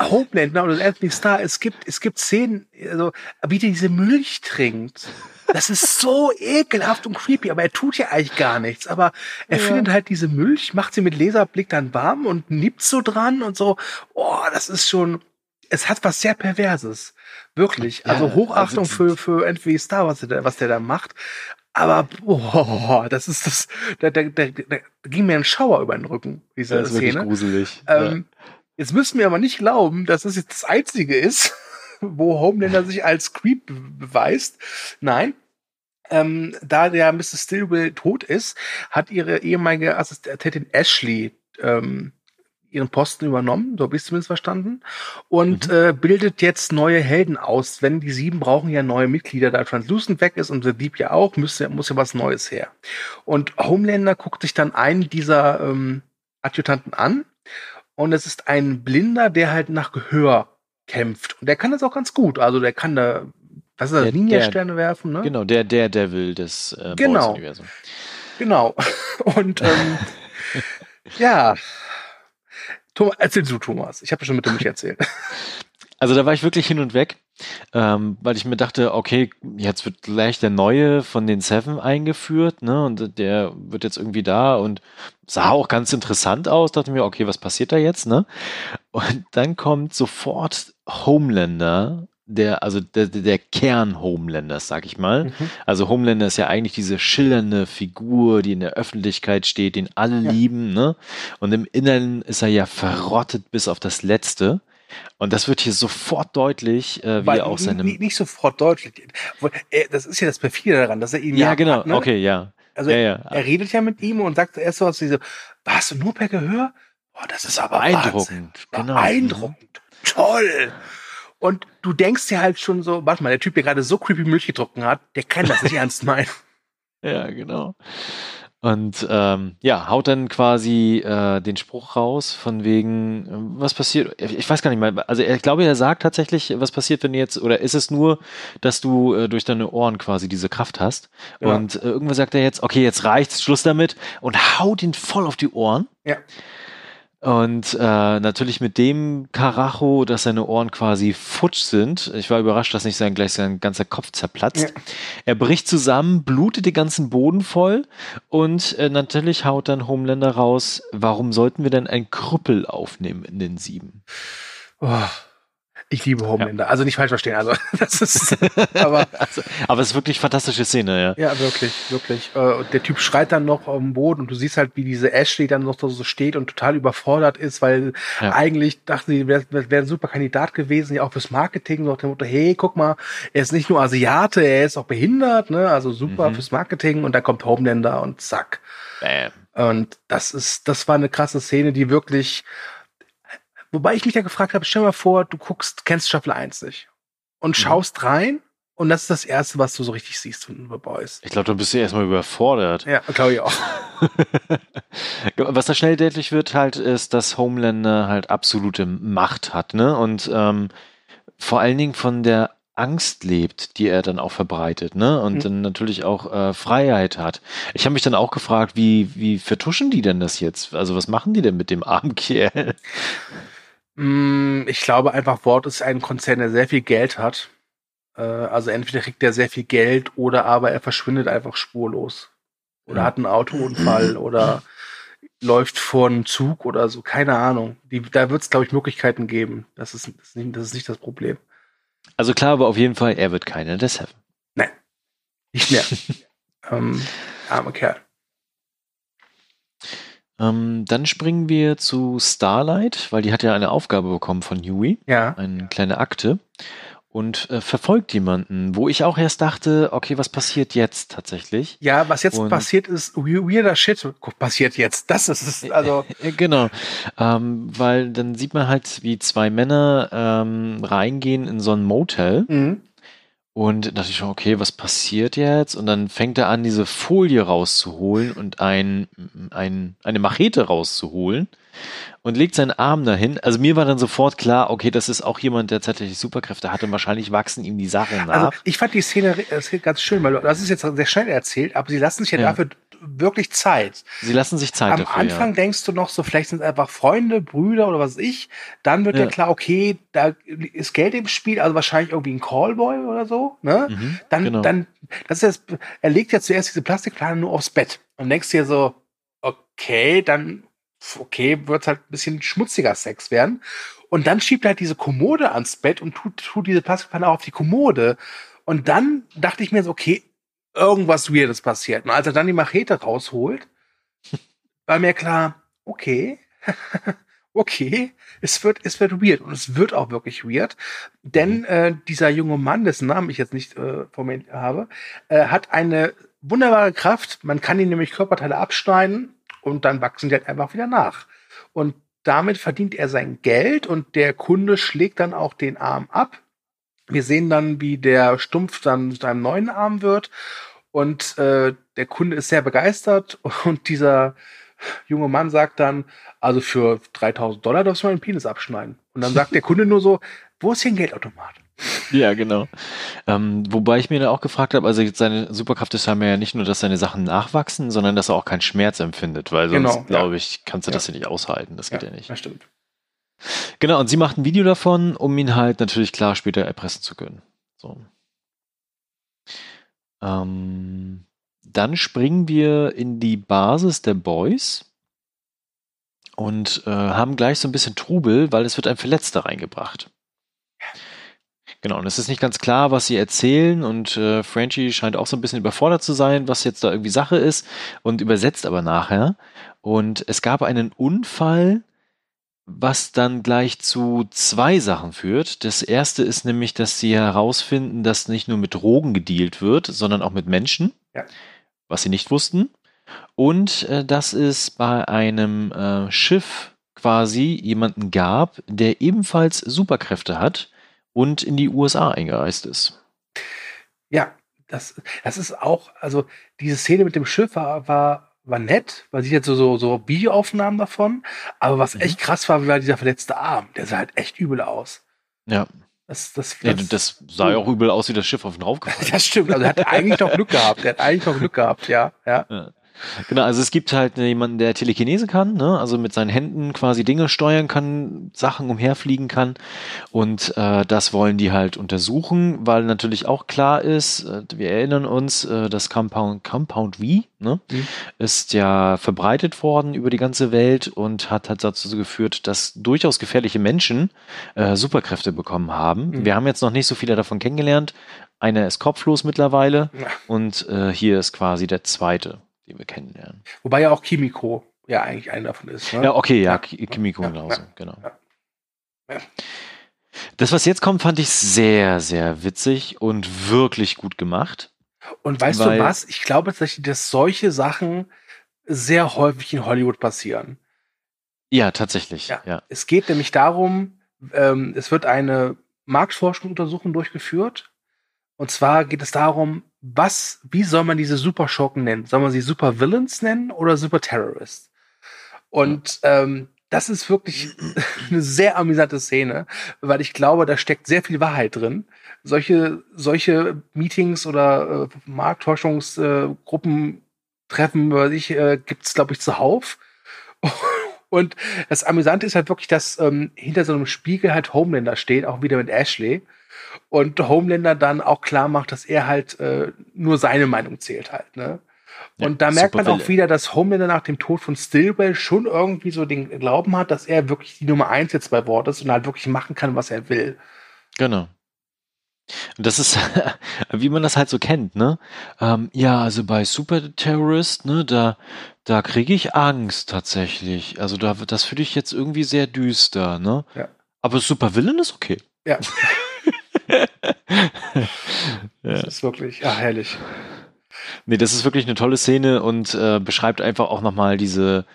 Speaker 3: Homelander oder Anthony Starr, es gibt, es gibt Szenen, also, wie der diese Milch trinkt. Das ist so ekelhaft und creepy, aber er tut ja eigentlich gar nichts. Aber er
Speaker 2: Ja.
Speaker 3: findet halt diese Milch, macht sie mit Laserblick dann warm und nippt so dran und so. Oh, das ist schon, es hat was sehr Perverses. Wirklich.
Speaker 2: Ja,
Speaker 3: Also Hochachtung
Speaker 2: also-
Speaker 3: für, für Anthony Starr, was der, was der da macht. Aber, oh, das ist das, da, da, da, da ging mir ein Schauer über den Rücken, diese
Speaker 2: Das ist wirklich
Speaker 3: Szene.
Speaker 2: gruselig.
Speaker 3: Ähm, Jetzt müssen wir aber nicht glauben, dass das jetzt das Einzige ist, wo Homelander sich als Creep be- beweist. Nein. Ähm, da der Mrs. Stillwell tot ist, hat ihre ehemalige Assistentin Ashley ähm, ihren Posten übernommen, so habe ich es zumindest verstanden, und äh, bildet jetzt neue Helden aus. Wenn die sieben brauchen ja neue Mitglieder, da Translucent weg ist und The Deep ja auch, müsste, muss ja was Neues her. Und Homelander guckt sich dann einen dieser ähm, Adjutanten an und es ist ein Blinder, der halt nach Gehör kämpft. Und der kann das auch ganz gut. Also der kann da, was ist das,
Speaker 2: Der-
Speaker 3: Ninja-Sterne werfen, ne?
Speaker 2: Genau, der Daredevil des äh,
Speaker 3: Genau. Genau. Und ähm, ja. Thomas, erzähl du, Thomas. Ich habe schon mit dem nicht erzählt.
Speaker 2: Also da war ich wirklich hin und weg, ähm, weil ich mir dachte, okay, jetzt wird gleich der neue von den Seven eingeführt, ne? Und der wird jetzt irgendwie da und sah auch ganz interessant aus. Dachte mir, okay, was passiert da jetzt, ne? Und dann kommt sofort Homelander, der, also der, der Kern Homelanders, sag ich mal. Also Homelander ist ja eigentlich diese schillernde Figur, die in der Öffentlichkeit steht, den alle
Speaker 3: Ja.
Speaker 2: lieben, ne? Und im Inneren ist er ja verrottet bis auf das Letzte. Und das wird hier sofort deutlich, äh, wie
Speaker 3: Weil
Speaker 2: er aus
Speaker 3: n-
Speaker 2: seinem.
Speaker 3: n- nicht sofort deutlich. Das ist ja das Perfide daran, dass er ihn
Speaker 2: ja, genau,
Speaker 3: hat, ne?
Speaker 2: okay, ja.
Speaker 3: Also
Speaker 2: ja, ja.
Speaker 3: er redet ja mit ihm und sagt erst so was wie so, warst du nur per Gehör? Boah, das ist aber Wahnsinn.
Speaker 2: Beeindruckend, genau.
Speaker 3: Beeindruckend. Toll. Und du denkst dir halt schon so, warte mal, der Typ, der gerade so creepy Milch getrunken hat, der kann das nicht ernst meinen.
Speaker 2: Ja, genau. Und ähm, ja, haut dann quasi äh, den Spruch raus, von wegen, äh, was passiert, ich weiß gar nicht mal, also ich glaube, er sagt tatsächlich, was passiert, wenn jetzt, oder ist es nur, dass du äh, durch deine Ohren quasi diese Kraft hast?
Speaker 3: Ja.
Speaker 2: Und äh, irgendwann sagt er jetzt, okay, jetzt reicht's, Schluss damit und haut ihn voll auf die Ohren.
Speaker 3: Ja.
Speaker 2: Und äh, natürlich mit dem Karacho, dass seine Ohren quasi futsch sind. Ich war überrascht, dass nicht sein, gleich sein ganzer Kopf zerplatzt.
Speaker 3: Ja.
Speaker 2: Er bricht zusammen, blutet den ganzen Boden voll und äh, natürlich haut dann Homelander raus, warum sollten wir denn ein Krüppel aufnehmen in den Sieben?
Speaker 3: Oh, ich liebe Homelander. Also nicht falsch verstehen. Also das ist, aber
Speaker 2: Also, aber es ist wirklich fantastische Szene, ja.
Speaker 3: ja, wirklich, wirklich. Äh, Und der Typ schreit dann noch am Boden und du siehst halt, wie diese Ashley dann noch so steht und total überfordert ist, weil
Speaker 2: Ja.
Speaker 3: eigentlich dachten sie, wäre wär ein super Kandidat gewesen, ja auch fürs Marketing, so nach dem Motto, hey, guck mal, er ist nicht nur Asiate, er ist auch behindert, ne? Also super
Speaker 2: Mhm.
Speaker 3: fürs Marketing und dann kommt Homelander und zack.
Speaker 2: Bam.
Speaker 3: Und das ist, das war eine krasse Szene, die wirklich, wobei ich mich ja gefragt habe, stell mal vor, du guckst, kennst Staffel 1 nicht und
Speaker 2: Mhm.
Speaker 3: schaust rein und das ist das erste, was du so richtig siehst von The Boys.
Speaker 2: Ich glaube, du bist ja erstmal überfordert.
Speaker 3: Ja, glaube ich auch.
Speaker 2: Was da schnell deutlich wird halt, ist, dass Homelander halt absolute Macht hat, ne? Und ähm, vor allen Dingen von der Angst lebt, die er dann auch verbreitet, ne? Und
Speaker 3: Mhm.
Speaker 2: dann natürlich auch äh, Freiheit hat. Ich habe mich dann auch gefragt, wie, wie vertuschen die denn das jetzt? Also was machen die denn mit dem armen Kerl?
Speaker 3: Mm, Ich glaube einfach, Wort ist ein Konzern, der sehr viel Geld hat. Äh, Also entweder kriegt er sehr viel Geld oder aber er verschwindet einfach spurlos. Oder hat einen Autounfall oder läuft vor einem Zug oder so, keine Ahnung. Die, da wird es, glaube ich, Möglichkeiten geben. Das ist, das, ist nicht, das ist nicht das Problem.
Speaker 2: Also klar, aber auf jeden Fall, er wird keiner der Seven.
Speaker 3: Nicht mehr. ähm, armer Kerl.
Speaker 2: Ähm, dann springen wir zu Starlight, weil die hat ja eine Aufgabe bekommen von Huey.
Speaker 3: Ja.
Speaker 2: eine kleine Akte. und äh, verfolgt jemanden, wo ich auch erst dachte, okay, was passiert jetzt tatsächlich?
Speaker 3: Ja, was jetzt
Speaker 2: Und-
Speaker 3: passiert ist, weirder Shit passiert jetzt. Das ist es. Also,
Speaker 2: Genau, ähm, weil dann sieht man halt, wie zwei Männer ähm, reingehen in so ein Motel
Speaker 3: mhm.
Speaker 2: Und dachte ich schon, okay, was passiert jetzt? Und dann fängt er an, diese Folie rauszuholen und ein, ein, eine Machete rauszuholen und legt seinen Arm dahin. Also mir war dann sofort klar, okay, das ist auch jemand, der tatsächlich Superkräfte hat und wahrscheinlich wachsen ihm die Sachen nach.
Speaker 3: also ich fand die Szene äh, Szene ganz schön, weil das ist jetzt sehr schnell erzählt, aber sie lassen sich ja,
Speaker 2: Ja.
Speaker 3: dafür wirklich Zeit.
Speaker 2: Sie lassen sich Zeit
Speaker 3: Am
Speaker 2: dafür.
Speaker 3: Anfang
Speaker 2: ja.
Speaker 3: denkst du noch so, vielleicht sind es einfach Freunde, Brüder oder was weiß ich. Dann wird ja.
Speaker 2: Ja.
Speaker 3: klar, okay, da ist Geld im Spiel, also wahrscheinlich irgendwie ein Callboy oder so. Ne?
Speaker 2: Mhm,
Speaker 3: Dann,
Speaker 2: genau.
Speaker 3: dann, das ist jetzt, er legt ja zuerst diese Plastikplane nur aufs Bett und denkst dir so, okay, dann, okay, wird halt ein bisschen schmutziger Sex werden. Und dann schiebt er halt diese Kommode ans Bett und tut, tut diese Plastikplane auch auf die Kommode. Und dann dachte ich mir so, okay, irgendwas Weirdes passiert. Und als er dann die Machete rausholt, war mir klar, okay, okay, es wird, es wird weird und es wird auch wirklich weird, denn äh, dieser junge Mann, dessen Namen ich jetzt nicht äh, vor mir habe, äh, hat eine wunderbare Kraft. Man kann ihn nämlich Körperteile abschneiden und dann wachsen die halt einfach wieder nach. Und damit verdient er sein Geld und der Kunde schlägt dann auch den Arm ab. Wir sehen dann, wie der Stumpf dann zu einem neuen Arm wird und äh, der Kunde ist sehr begeistert und dieser junge Mann sagt dann, also für 3000 Dollar darfst du meinen Penis abschneiden. Und dann sagt der Kunde nur so, wo ist hier ein Geldautomat?
Speaker 2: Ja, genau. Ähm, wobei ich mir da auch gefragt habe, also seine Superkraft ist ja nicht nur, dass seine Sachen nachwachsen, sondern dass er auch keinen Schmerz empfindet, weil sonst,
Speaker 3: Genau, ja.
Speaker 2: glaube ich, kannst du
Speaker 3: Ja.
Speaker 2: das ja nicht aushalten. Das geht ja, nicht.
Speaker 3: Das stimmt.
Speaker 2: Genau, und sie macht ein Video davon, um ihn halt natürlich klar später erpressen zu können. So. Ähm, dann springen wir in die Basis der Boys und äh, haben gleich so ein bisschen Trubel, weil es wird ein Verletzter reingebracht. Genau, und es ist nicht ganz klar, was sie erzählen und äh, Frenchie scheint auch so ein bisschen überfordert zu sein, was jetzt da irgendwie Sache ist und übersetzt aber nachher. Und es gab einen Unfall, was dann gleich zu zwei Sachen führt. Das erste ist nämlich, dass sie herausfinden, dass nicht nur mit Drogen gedealt wird, sondern auch mit Menschen,
Speaker 3: Ja.
Speaker 2: was sie nicht wussten. Und äh, dass es bei einem äh, Schiff quasi jemanden gab, der ebenfalls Superkräfte hat und in die USA eingereist ist.
Speaker 3: Ja, das, das ist auch, also diese Szene mit dem Schiff war, war, war nett, weil sie jetzt so, so, so Videoaufnahmen davon, aber was
Speaker 2: Mhm.
Speaker 3: echt krass war, war dieser verletzte Arm. Der sah halt echt übel aus.
Speaker 2: Ja,
Speaker 3: Das, das,
Speaker 2: ja
Speaker 3: das,
Speaker 2: das sah ja auch übel aus, wie das Schiff auf ihn draufgefallen
Speaker 3: das stimmt. Also er hat eigentlich noch Glück gehabt. Er hat eigentlich noch Glück gehabt, ja. ja.
Speaker 2: Genau, also es gibt halt jemanden, der Telekinese kann, ne? also mit seinen Händen quasi Dinge steuern kann, Sachen umherfliegen kann. Und äh, das wollen die halt untersuchen, weil natürlich auch klar ist, äh, wir erinnern uns, äh, das Compound, Compound V ne?
Speaker 3: Mhm.
Speaker 2: ist ja verbreitet worden über die ganze Welt und hat halt dazu geführt, dass durchaus gefährliche Menschen äh, Superkräfte bekommen haben.
Speaker 3: Mhm.
Speaker 2: Wir haben jetzt noch nicht so viele davon kennengelernt. Einer ist kopflos mittlerweile
Speaker 3: Ja.
Speaker 2: und äh, hier ist quasi der zweite, den wir kennenlernen.
Speaker 3: Wobei ja auch Kimiko ja eigentlich einer davon ist. Ne?
Speaker 2: Ja, okay, ja,
Speaker 3: Ja.
Speaker 2: Ki- Kimiko
Speaker 3: Ja,
Speaker 2: genauso,
Speaker 3: ja,
Speaker 2: genau.
Speaker 3: ja.
Speaker 2: Das, was jetzt kommt, fand ich sehr, sehr witzig und wirklich gut gemacht.
Speaker 3: Und weißt du was? Ich glaube tatsächlich, dass solche Sachen sehr häufig in Hollywood passieren.
Speaker 2: Ja, tatsächlich.
Speaker 3: Ja.
Speaker 2: Ja.
Speaker 3: Es geht nämlich darum, ähm, es wird eine Marktforschungsuntersuchung durchgeführt. Und zwar geht es darum, was, wie soll man diese Superschurken nennen? Soll man sie Supervillains nennen oder Superterrorists? Und ähm, das ist wirklich eine sehr amüsante Szene, weil ich glaube, da steckt sehr viel Wahrheit drin. Solche, solche Meetings oder äh, Marktforschungsgruppen, Treffen, weiß ich, äh, gibt es, glaube ich, zuhauf. Und das Amüsante ist halt wirklich, dass ähm, hinter so einem Spiegel halt Homelander steht, auch wieder mit Ashley. Und Homelander dann auch klar macht, dass er halt äh, nur seine Meinung zählt halt. Ne?
Speaker 2: Ja,
Speaker 3: Und da merkt man auch wieder, dass Homelander nach dem Tod von Stillwell schon irgendwie so den Glauben hat, dass er wirklich die Nummer eins jetzt bei Wort ist und halt wirklich machen kann, was er will.
Speaker 2: Genau. Und das ist, wie man das halt so kennt, ne? Ähm, ja, also bei Super Terrorist, ne, da, da kriege ich Angst tatsächlich. Also da, das finde ich jetzt irgendwie sehr düster, ne?
Speaker 3: Ja.
Speaker 2: Aber Super Villain ist okay.
Speaker 3: Ja. Das ist wirklich, ja, herrlich.
Speaker 2: Nee, das ist wirklich eine tolle Szene und äh, beschreibt einfach auch nochmal diese,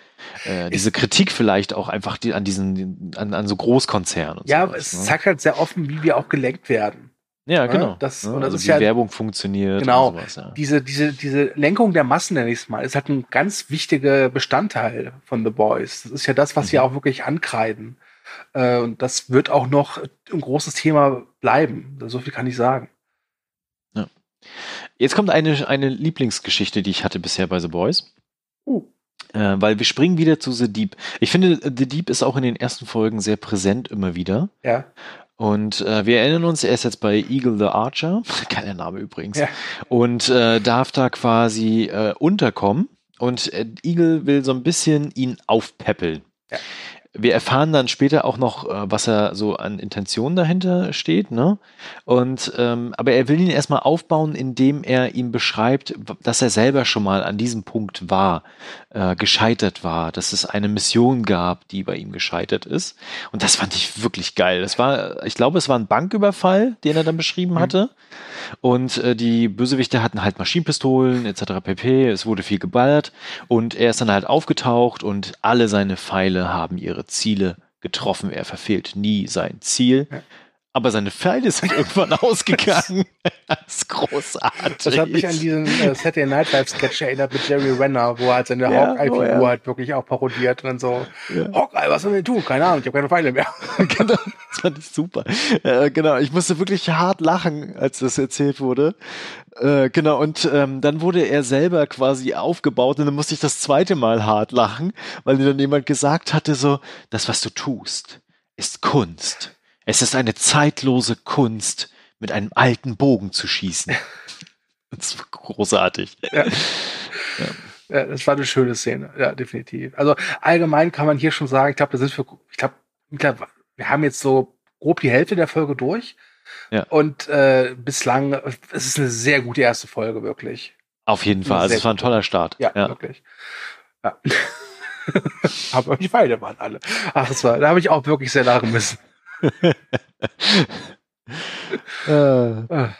Speaker 2: äh, diese Kritik vielleicht auch einfach die, an diesen, an, an so Großkonzernen.
Speaker 3: Ja,
Speaker 2: sowas,
Speaker 3: es
Speaker 2: ne?
Speaker 3: zeigt halt sehr offen, wie wir auch gelenkt werden.
Speaker 2: Ja, genau.
Speaker 3: das-
Speaker 2: ne?
Speaker 3: und das
Speaker 2: also
Speaker 3: ist
Speaker 2: wie
Speaker 3: ja-
Speaker 2: Werbung funktioniert
Speaker 3: Genau.
Speaker 2: sowas, ja.
Speaker 3: Diese, diese, diese Lenkung der Massen, nenne ich es mal, ist halt ein ganz wichtiger Bestandteil von The Boys. Das ist ja das, was sie
Speaker 2: Mhm.
Speaker 3: auch wirklich ankreiden. Äh, und das wird auch noch ein großes Thema bleiben. So viel kann ich sagen.
Speaker 2: Jetzt kommt eine, eine Lieblingsgeschichte, die ich hatte bisher bei The Boys.
Speaker 3: Uh.
Speaker 2: Äh, weil wir springen wieder zu The Deep. Ich finde, The Deep ist auch in den ersten Folgen sehr präsent immer wieder.
Speaker 3: Ja.
Speaker 2: Und äh, wir erinnern uns, er ist jetzt bei Eagle the Archer, geiler Name übrigens,
Speaker 3: Ja.
Speaker 2: und äh, darf da quasi äh, unterkommen. Und äh, Eagle will so ein bisschen ihn aufpäppeln.
Speaker 3: Ja.
Speaker 2: Wir erfahren dann später auch noch, äh, was er so an Intentionen dahinter steht, ne? Und ähm, aber er will ihn erstmal aufbauen, indem er ihm beschreibt, dass er selber schon mal an diesem Punkt war, äh, gescheitert war, dass es eine Mission gab, die bei ihm gescheitert ist. Und das fand ich wirklich geil. Das war, ich glaube, es war ein Banküberfall, den er dann beschrieben
Speaker 3: Mhm.
Speaker 2: hatte. Und äh, die Bösewichte hatten halt Maschinenpistolen etc. pp. Es wurde viel geballert und er ist dann halt aufgetaucht und alle seine Pfeile haben ihre Ziele getroffen. Er verfehlt nie sein Ziel.
Speaker 3: Ja.
Speaker 2: Aber seine Pfeile sind irgendwann ausgegangen. Das ist großartig.
Speaker 3: Das hat mich an diesen äh, Saturday Night Live Sketch erinnert mit Jerry Renner, wo er halt seine
Speaker 2: Ja,
Speaker 3: Hawkeye-Figur
Speaker 2: oh ja.
Speaker 3: halt wirklich auch parodiert und dann so,
Speaker 2: Ja.
Speaker 3: Hawkeye, was sollen wir tun? Keine Ahnung, ich habe keine Pfeile mehr.
Speaker 2: genau, das fand ich super. Äh, genau, ich musste wirklich hart lachen, als das erzählt wurde. Äh, genau, und ähm, dann wurde er selber quasi aufgebaut und dann musste ich das zweite Mal hart lachen, weil dann jemand gesagt hatte, so, das, was du tust, ist Kunst. Es ist eine zeitlose Kunst, mit einem alten Bogen zu schießen. Das war großartig.
Speaker 3: Ja. Ja, das war eine schöne Szene, ja, definitiv. Also allgemein kann man hier schon sagen, ich glaube, da sind wir, ich glaube, wir haben jetzt so grob die Hälfte der Folge durch.
Speaker 2: Ja.
Speaker 3: Und äh, bislang, es ist eine sehr gute erste Folge, wirklich.
Speaker 2: Auf jeden Fall. Also es war ein toller Start.
Speaker 3: Ja, wirklich. Ja. Aber die beide waren alle. Ach, das war, da habe ich auch wirklich sehr lachen müssen.
Speaker 2: Äh,
Speaker 3: Ah.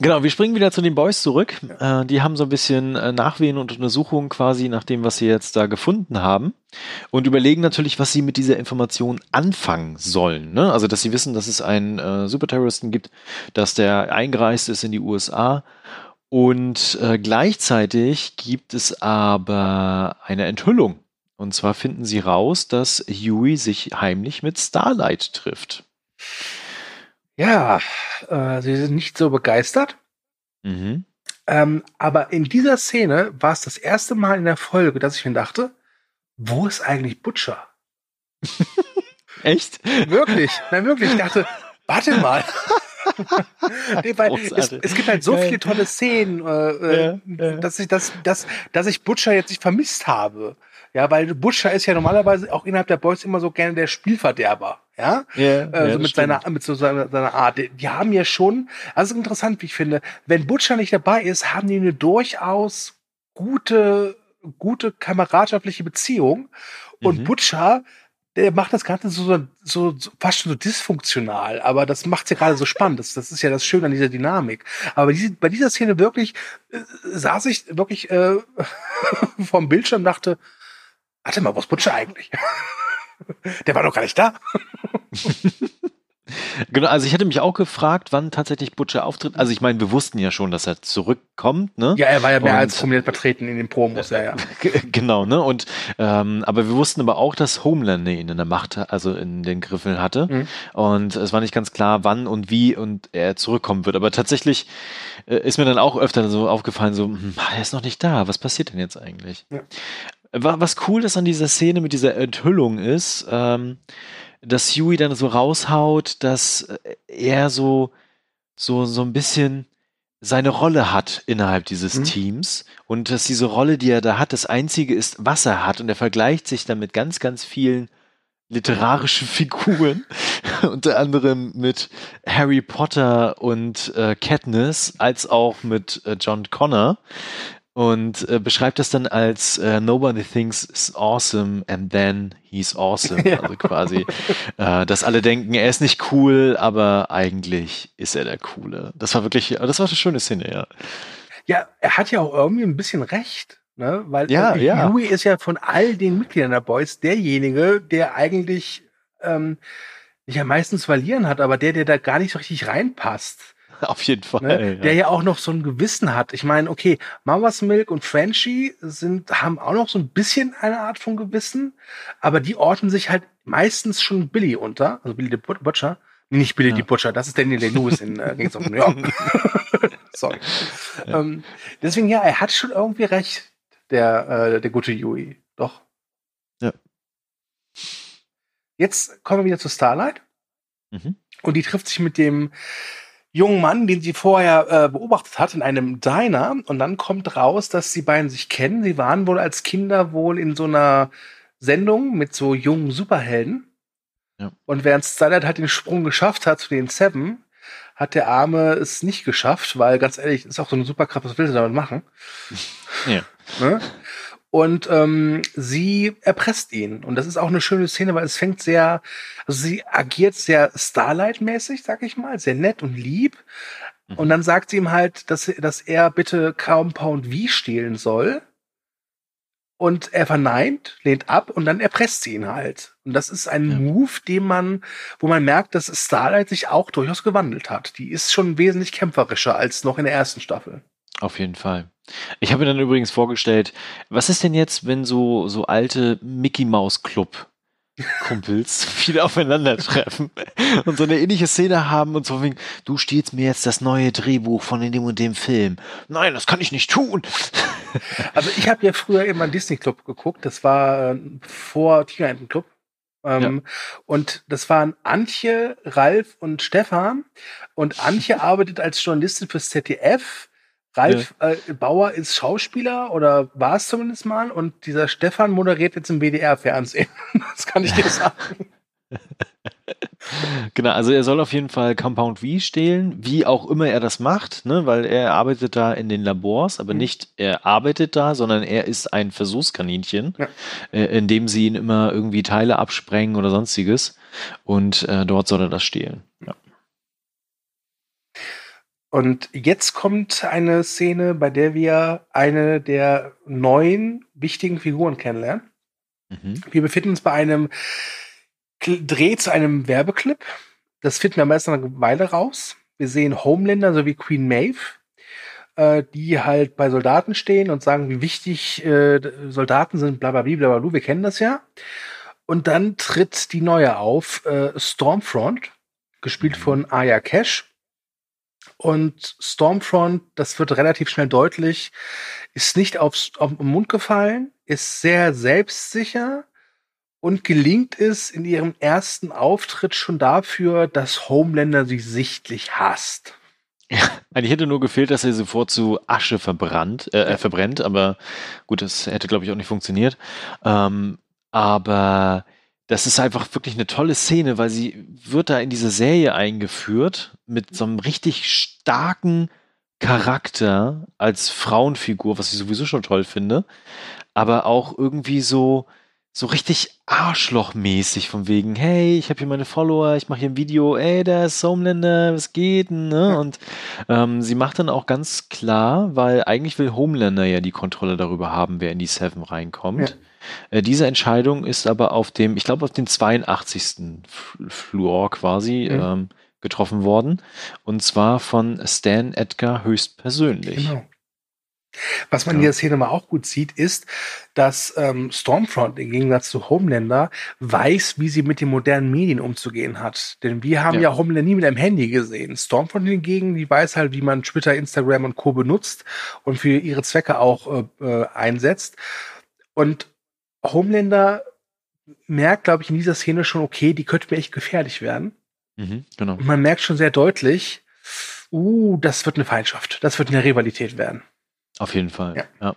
Speaker 2: Genau, wir springen wieder zu den Boys zurück. Äh, die haben so ein bisschen äh, Nachwehen und Untersuchungen quasi nach dem, was sie jetzt da gefunden haben und überlegen natürlich, was sie mit dieser Information anfangen sollen. Ne? Also, dass sie wissen, dass es einen äh, Superterroristen gibt, dass der eingereist ist in die USA und äh, gleichzeitig gibt es aber eine Enthüllung. Und zwar finden sie raus, dass Huey sich heimlich mit Starlight trifft.
Speaker 3: Ja, äh, sie sind nicht so begeistert.
Speaker 2: Mhm.
Speaker 3: Ähm, aber in dieser Szene war es das erste Mal in der Folge, dass ich mir dachte, wo ist eigentlich Butcher?
Speaker 2: Echt?
Speaker 3: Wirklich, nein, wirklich. Ich dachte, warte mal. nee, weil es, es gibt halt so viele tolle Szenen, äh, äh,
Speaker 2: Ja, ja.
Speaker 3: dass ich das, dass, dass ich Butcher jetzt nicht vermisst habe. Ja, weil Butcher ist ja normalerweise auch innerhalb der Boys immer so gerne der Spielverderber. Ja,
Speaker 2: Ja,
Speaker 3: äh, so mit seiner, mit so seiner, seiner Art. Die, die haben ja schon, also interessant, wie ich finde, wenn Butcher nicht dabei ist, haben die eine durchaus gute, gute kameradschaftliche Beziehung. Und
Speaker 2: Mhm.
Speaker 3: Butcher, der macht das Ganze so, so, so fast schon so dysfunktional, aber das macht's ja gerade so spannend. Das, das ist ja das Schöne an dieser Dynamik. Aber diese, bei dieser Szene wirklich äh, saß ich wirklich äh, vom Bildschirm und dachte, warte mal, wo ist Butcher eigentlich? Der war doch gar nicht da.
Speaker 2: Genau, also ich hätte mich auch gefragt, wann tatsächlich Butcher auftritt. Also ich meine, wir wussten ja schon, dass er zurückkommt, ne?
Speaker 3: Ja, er war ja mehr
Speaker 2: Und-
Speaker 3: als prominent vertreten in den Promos, ja, ja.
Speaker 2: Genau, ne? Und ähm, aber wir wussten aber auch, dass Homelander ihn in der Macht, also in den Griffen hatte.
Speaker 3: Mhm.
Speaker 2: Und es war nicht ganz klar, wann und wie und er zurückkommen wird. Aber tatsächlich äh, ist mir dann auch öfter so aufgefallen, so, hm, er ist noch nicht da. Was passiert denn jetzt eigentlich?
Speaker 3: Ja.
Speaker 2: Wa- Was cool ist an dieser Szene mit dieser Enthüllung ist, ähm, dass Huey dann so raushaut, dass äh, er so, so, so ein bisschen seine Rolle hat innerhalb dieses
Speaker 3: Mhm.
Speaker 2: Teams und dass diese Rolle, die er da hat, das einzige ist, was er hat und er vergleicht sich dann mit ganz, ganz vielen literarischen Figuren, unter anderem mit Harry Potter und äh, Katniss, als auch mit äh, John Connor. Und äh, beschreibt das dann als äh, Nobody thinks is awesome and then he's awesome. Ja. Also quasi, äh, dass alle denken, er ist nicht cool, aber eigentlich ist er der Coole. Das war wirklich, das war eine schöne Szene, ja.
Speaker 3: Ja, er hat ja auch irgendwie ein bisschen recht. Ne? Weil
Speaker 2: ja, ja.
Speaker 3: Louis ist ja von all den Mitgliedern der Boys derjenige, der eigentlich ähm, ja meistens verlieren hat, aber der, der da gar nicht so richtig reinpasst.
Speaker 2: Auf jeden Fall.
Speaker 3: Ne? Ja. Der ja auch noch so ein Gewissen hat. Ich meine, okay, Mama's Milk und Frenchie sind, haben auch noch so ein bisschen eine Art von Gewissen, aber die ordnen sich halt meistens schon Billy unter, also Billy the Butcher. Nicht Billy ja. the Butcher, das ist Daniel Day-Lewis in äh, Gangs of New York. Sorry. Ja. Ähm, deswegen, ja, er hat schon irgendwie recht, der, äh, der gute Yui. Doch.
Speaker 2: Ja.
Speaker 3: Jetzt kommen wir wieder zu Starlight. Mhm. Und die trifft sich mit dem jungen Mann, den sie vorher äh, beobachtet hat, in einem Diner. Und dann kommt raus, dass die beiden sich kennen. Sie waren wohl als Kinder wohl in so einer Sendung mit so jungen Superhelden. Ja. Und während Starlight halt den Sprung geschafft hat zu den Seven, hat der Arme es nicht geschafft, weil ganz ehrlich, ist auch so eine Superkraft, was will sie damit machen?
Speaker 2: Ja.
Speaker 3: Ne? Und ähm, sie erpresst ihn. Und das ist auch eine schöne Szene, weil es fängt sehr, also sie agiert sehr Starlight-mäßig, sag ich mal, sehr nett und lieb. Mhm. Und dann sagt sie ihm halt, dass, dass er bitte Compound V stehlen soll. Und er verneint, lehnt ab und dann erpresst sie ihn halt. Und das ist ein ja. Move, den man, wo man merkt, dass Starlight sich auch durchaus gewandelt hat. Die ist schon wesentlich kämpferischer als noch in der ersten Staffel.
Speaker 2: Auf jeden Fall. Ich habe mir dann übrigens vorgestellt, was ist denn jetzt, wenn so, so alte Mickey Mouse Club Kumpels wieder aufeinandertreffen und so eine ähnliche Szene haben und so wegen, du stiehlst mir jetzt das neue Drehbuch von dem und dem Film. Nein, das kann ich nicht tun.
Speaker 3: Also ich habe ja früher immer einen Disney Club geguckt, das war äh, vor Tigerenten Club. Ähm, ja. Und das waren Antje, Ralf und Stefan. Und Antje arbeitet als Journalistin fürs ZDF Ralf ja. äh, Bauer ist Schauspieler oder war es zumindest mal und dieser Stefan moderiert jetzt im WDR-Fernsehen. das kann ich dir sagen.
Speaker 2: genau, also er soll auf jeden Fall Compound V stehlen, wie auch immer er das macht, ne, weil er arbeitet da in den Labors, aber mhm. nicht er arbeitet da, sondern er ist ein Versuchskaninchen, ja. äh, in dem sie ihn immer irgendwie Teile absprengen oder sonstiges und äh, dort soll er das stehlen. Ja.
Speaker 3: Und jetzt kommt eine Szene, bei der wir eine der neuen wichtigen Figuren kennenlernen. Mhm. Wir befinden uns bei einem Dreh zu einem Werbeclip. Das finden wir meist nach einer Weile raus. Wir sehen Homelander sowie Queen Maeve, äh, die halt bei Soldaten stehen und sagen, wie wichtig äh, Soldaten sind, bla bla bla bla bla. Wir kennen das ja. Und dann tritt die neue auf, äh, Stormfront, gespielt mhm. von Aya Cash und Stormfront, das wird relativ schnell deutlich, ist nicht aufs, auf den Mund gefallen, ist sehr selbstsicher und gelingt es in ihrem ersten Auftritt schon dafür, dass Homelander sie sichtlich hasst.
Speaker 2: Ja, eigentlich hätte nur gefehlt, dass er sofort zu Asche verbrannt, äh, ja. verbrennt, aber gut, das hätte, glaube ich, auch nicht funktioniert. Ähm, aber das ist einfach wirklich eine tolle Szene, weil sie wird da in diese Serie eingeführt mit so einem richtig starken Charakter als Frauenfigur, was ich sowieso schon toll finde, aber auch irgendwie so so richtig Arschlochmäßig von wegen, hey, ich habe hier meine Follower, ich mache hier ein Video, ey, da ist Homelander, was geht denn? Ne? Und ähm, sie macht dann auch ganz klar, weil eigentlich will Homelander ja die Kontrolle darüber haben, wer in die Seven reinkommt. Ja. Äh, diese Entscheidung ist aber auf dem, ich glaube, auf dem 82. Fluor quasi mhm. ähm, getroffen worden. Und zwar von Stan Edgar höchstpersönlich. Genau.
Speaker 3: Was man ja. in der Szene mal auch gut sieht, ist, dass ähm, Stormfront im Gegensatz zu Homelander weiß, wie sie mit den modernen Medien umzugehen hat. Denn wir haben ja, ja Homelander nie mit einem Handy gesehen. Stormfront hingegen, die weiß halt, wie man Twitter, Instagram und Co. benutzt und für ihre Zwecke auch äh, äh einsetzt. Und Homelander merkt, glaube ich, in dieser Szene schon, okay, die könnte mir echt gefährlich werden.
Speaker 2: Mhm, genau.
Speaker 3: Und man merkt schon sehr deutlich, uh, das wird eine Feindschaft, das wird eine Rivalität werden.
Speaker 2: Auf jeden Fall, ja. ja.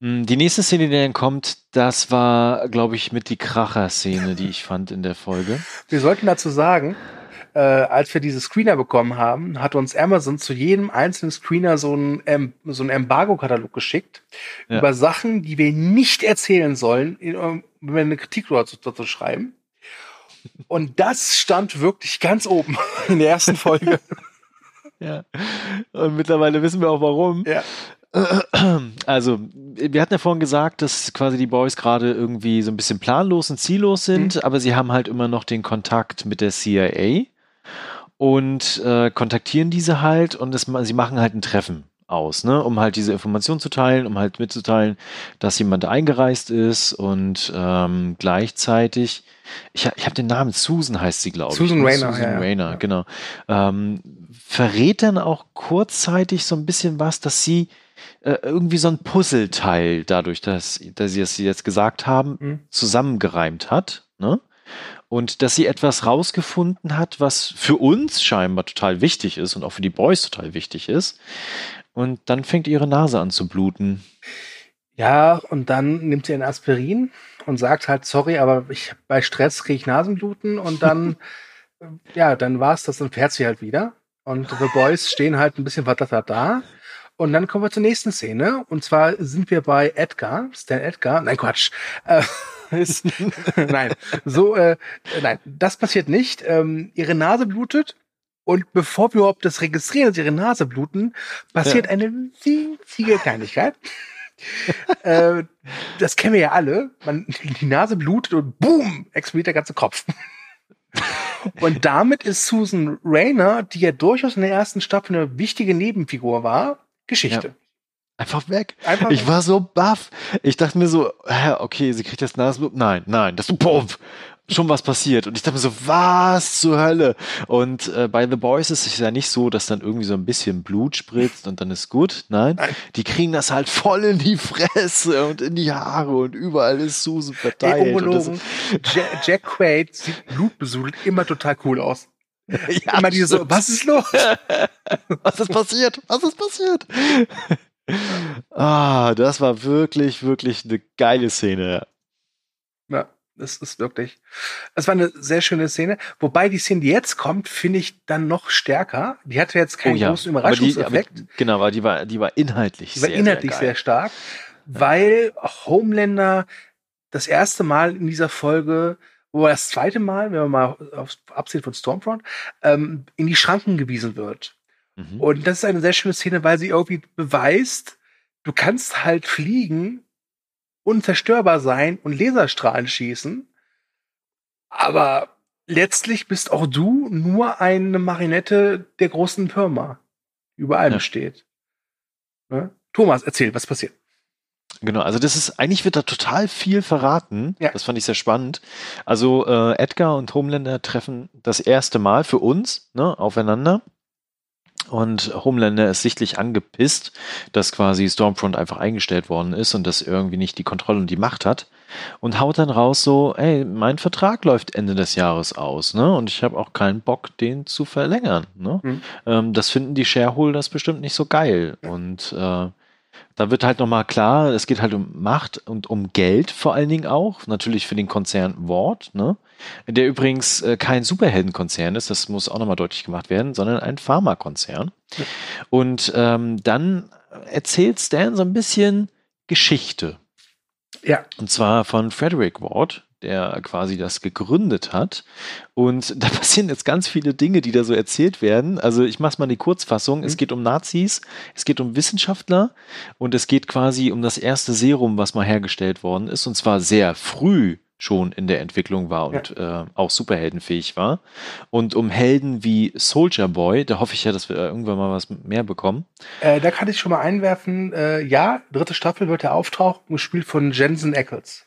Speaker 2: Hm, die nächste Szene, die dann kommt, das war, glaube ich, mit die Kracher-Szene, die ich fand in der Folge.
Speaker 3: Wir sollten dazu sagen, äh, als wir diese Screener bekommen haben, hat uns Amazon zu jedem einzelnen Screener so ein, ähm, so ein Embargo-Katalog geschickt
Speaker 2: Ja.
Speaker 3: über Sachen, die wir nicht erzählen sollen, in, wenn wir eine Kritik dazu, dazu schreiben. Und das stand wirklich ganz oben in der ersten Folge.
Speaker 2: Ja. Und mittlerweile wissen wir auch warum.
Speaker 3: ja.
Speaker 2: Also, wir hatten ja vorhin gesagt, dass quasi die Boys gerade irgendwie so ein bisschen planlos und ziellos sind, aber sie haben halt immer noch den Kontakt mit der CIA und äh, kontaktieren diese halt und es, sie machen halt ein Treffen aus, ne, um halt diese Information zu teilen, um halt mitzuteilen, dass jemand eingereist ist und ähm, gleichzeitig, ich, ich habe den Namen, Susan heißt sie, glaube ich.
Speaker 3: Susan
Speaker 2: ne?
Speaker 3: Rayner,
Speaker 2: Susan
Speaker 3: ja, ja.
Speaker 2: Rayner, genau. Ähm, verrät dann auch kurzzeitig so ein bisschen was, dass sie äh, irgendwie so ein Puzzleteil dadurch, dass, dass sie es jetzt gesagt haben,
Speaker 3: Mhm.
Speaker 2: zusammengereimt hat. Ne? Und dass sie etwas rausgefunden hat, was für uns scheinbar total wichtig ist und auch für die Boys total wichtig ist. Und dann fängt ihre Nase an zu bluten.
Speaker 3: Ja, und dann nimmt sie ein Aspirin und sagt halt, sorry, aber ich, bei Stress kriege ich Nasenbluten und dann, ja, dann war's das, dann fährt sie halt wieder. Und The Boys stehen halt ein bisschen verdattert da. Und dann kommen wir zur nächsten Szene. Und zwar sind wir bei Edgar, Stan Edgar. Nein, Quatsch. Äh, ist, nein, so, äh, nein, das passiert nicht. Ähm, ihre Nase blutet. Und bevor wir überhaupt das registrieren, dass ihre Nase bluten, passiert
Speaker 2: Ja.
Speaker 3: eine winzige Kleinigkeit. äh, das kennen wir ja alle. Man, die Nase blutet und boom, explodiert der ganze Kopf. und damit ist Susan Rayner, die ja durchaus in der ersten Staffel eine wichtige Nebenfigur war, Geschichte.
Speaker 2: Einfach weg.
Speaker 3: Einfach
Speaker 2: Ich war so baff. Ich dachte mir so, hä, okay, sie kriegt jetzt Nasenbluten. Nein, nein, das puff, schon was passiert. Und ich dachte mir so, was zur Hölle? Und äh, bei The Boys ist es ja nicht so, dass dann irgendwie so ein bisschen Blut spritzt und dann ist gut. Nein,
Speaker 3: Nein.
Speaker 2: die kriegen das halt voll in die Fresse und in die Haare und überall ist Susan verteilt. und das.
Speaker 3: Jack, Jack Quaid sieht blutbesudelt immer total cool aus.
Speaker 2: ja,
Speaker 3: immer diese so, was ist los?
Speaker 2: Was ist passiert? Was ist passiert? Ah, das war wirklich, wirklich eine geile Szene.
Speaker 3: Ja, das ist wirklich. Es war eine sehr schöne Szene. Wobei die Szene, die jetzt kommt, finde ich dann noch stärker. Die hatte jetzt keinen großen
Speaker 2: Oh Aber die-
Speaker 3: Überraschungseffekt.
Speaker 2: aber- genau, aber die war, die war inhaltlich
Speaker 3: Die war
Speaker 2: sehr,
Speaker 3: inhaltlich
Speaker 2: sehr,
Speaker 3: sehr, stark, weil Homelander das erste Mal in dieser Folge, wo das zweite Mal, wenn wir mal aufs absehen von Stormfront, ähm, in die Schranken gewiesen wird.
Speaker 2: Mhm.
Speaker 3: Und das ist eine sehr schöne Szene, weil sie irgendwie beweist, du kannst halt fliegen, unzerstörbar sein und Laserstrahlen schießen, aber letztlich bist auch du nur eine Marinette der großen Firma, die über allem
Speaker 2: Ja.
Speaker 3: steht. Ne? Thomas, erzähl, was passiert.
Speaker 2: Genau, also das ist, eigentlich wird da total viel verraten.
Speaker 3: Ja.
Speaker 2: Das fand ich sehr spannend. Also äh, Edgar und Homelander treffen das erste Mal für uns ne, aufeinander. Und Homelander ist sichtlich angepisst, dass quasi Stormfront einfach eingestellt worden ist und das irgendwie nicht die Kontrolle und die Macht hat. Und haut dann raus so, ey, mein Vertrag läuft Ende des Jahres aus, ne? Und ich habe auch keinen Bock, den zu verlängern. Ne?
Speaker 3: Mhm.
Speaker 2: Ähm, das finden die Shareholders bestimmt nicht so geil. Und äh, da wird halt nochmal klar, es geht halt um Macht und um Geld vor allen Dingen auch. Natürlich für den Konzern Ward, ne? Der übrigens äh, kein Superheldenkonzern ist, das muss auch nochmal deutlich gemacht werden, sondern ein Pharmakonzern.
Speaker 3: Ja.
Speaker 2: Und ähm, dann erzählt Stan so ein bisschen Geschichte.
Speaker 3: Ja,
Speaker 2: Und zwar von Frederick Ward, der quasi das gegründet hat. Und da passieren jetzt ganz viele Dinge, die da so erzählt werden. Also ich mache mal die Kurzfassung. Es
Speaker 3: Mhm.
Speaker 2: geht um Nazis, es geht um Wissenschaftler und es geht quasi um das erste Serum, was mal hergestellt worden ist. Und zwar sehr früh schon in der Entwicklung war und äh, auch superheldenfähig war. Und um Helden wie Soldier Boy, da hoffe ich ja, dass wir irgendwann mal was mehr bekommen.
Speaker 3: äh, da kann ich schon mal einwerfen, äh, ja, dritte Staffel wird er auftauchen, gespielt von Jensen Ackles.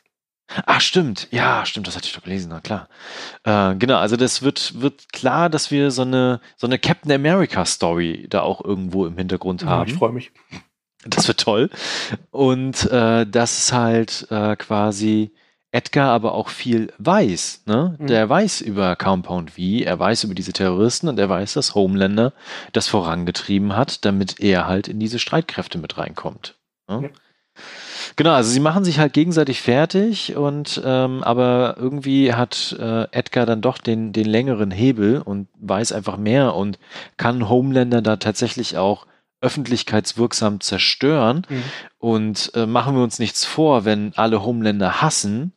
Speaker 2: Ach, stimmt. Ja, stimmt, das hatte ich doch gelesen, na klar. Äh, genau, also das wird, wird klar, dass wir so eine, so eine Captain America Story da auch irgendwo im Hintergrund
Speaker 3: Ja,
Speaker 2: haben.
Speaker 3: ich freue mich.
Speaker 2: Das wird toll. Und äh, das ist halt äh, quasi Edgar aber auch viel weiß. Ne?
Speaker 3: Mhm.
Speaker 2: Der weiß über Compound V, er weiß über diese Terroristen und er weiß, dass Homelander das vorangetrieben hat, damit er halt in diese Streitkräfte mit reinkommt. Ne? Genau, also sie machen sich halt gegenseitig fertig und ähm, aber irgendwie hat äh, Edgar dann doch den, den längeren Hebel und weiß einfach mehr und kann Homelander da tatsächlich auch öffentlichkeitswirksam zerstören. Mhm. Und äh, machen wir uns nichts vor, wenn alle Homelander hassen,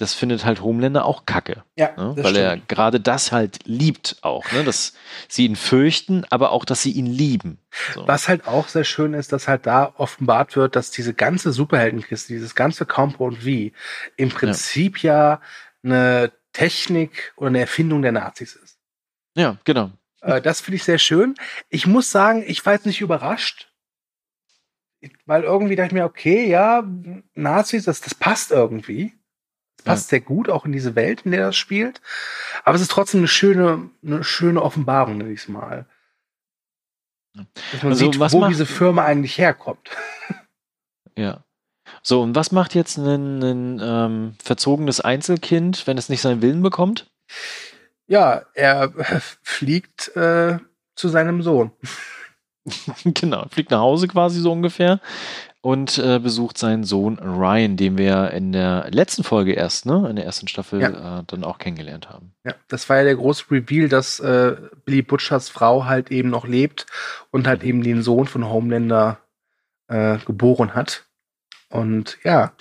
Speaker 2: das findet halt Homelander auch kacke.
Speaker 3: Ja,
Speaker 2: ne? Weil stimmt. er gerade das halt liebt auch, ne? dass sie ihn fürchten, aber auch, dass sie ihn lieben.
Speaker 3: So. Was halt auch sehr schön ist, dass halt da offenbart wird, dass diese ganze Superheldenkiste, dieses ganze Compound V im Prinzip ja. ja eine Technik oder eine Erfindung der Nazis ist.
Speaker 2: Ja, genau.
Speaker 3: Äh, das finde ich sehr schön. Ich muss sagen, ich war jetzt nicht überrascht, weil irgendwie dachte ich mir, okay, ja, Nazis, das, das passt irgendwie. Passt ja. sehr gut auch in diese Welt, in der das spielt. Aber es ist trotzdem eine schöne, eine schöne Offenbarung, nenne ich es mal. Dass man also, sieht, wo macht, diese Firma eigentlich herkommt.
Speaker 2: Ja. So, und was macht jetzt ein, ein ähm, verzogenes Einzelkind, wenn es nicht seinen Willen bekommt?
Speaker 3: Ja, er fliegt äh, zu seinem Sohn.
Speaker 2: genau, fliegt nach Hause quasi so ungefähr und äh, besucht seinen Sohn Ryan, den wir in der letzten Folge erst, ne, in der ersten Staffel ja. äh, dann auch kennengelernt haben.
Speaker 3: Ja, das war ja der große Reveal, dass äh, Billy Butchers Frau halt eben noch lebt und halt eben den Sohn von Homelander äh, geboren hat. Und ja,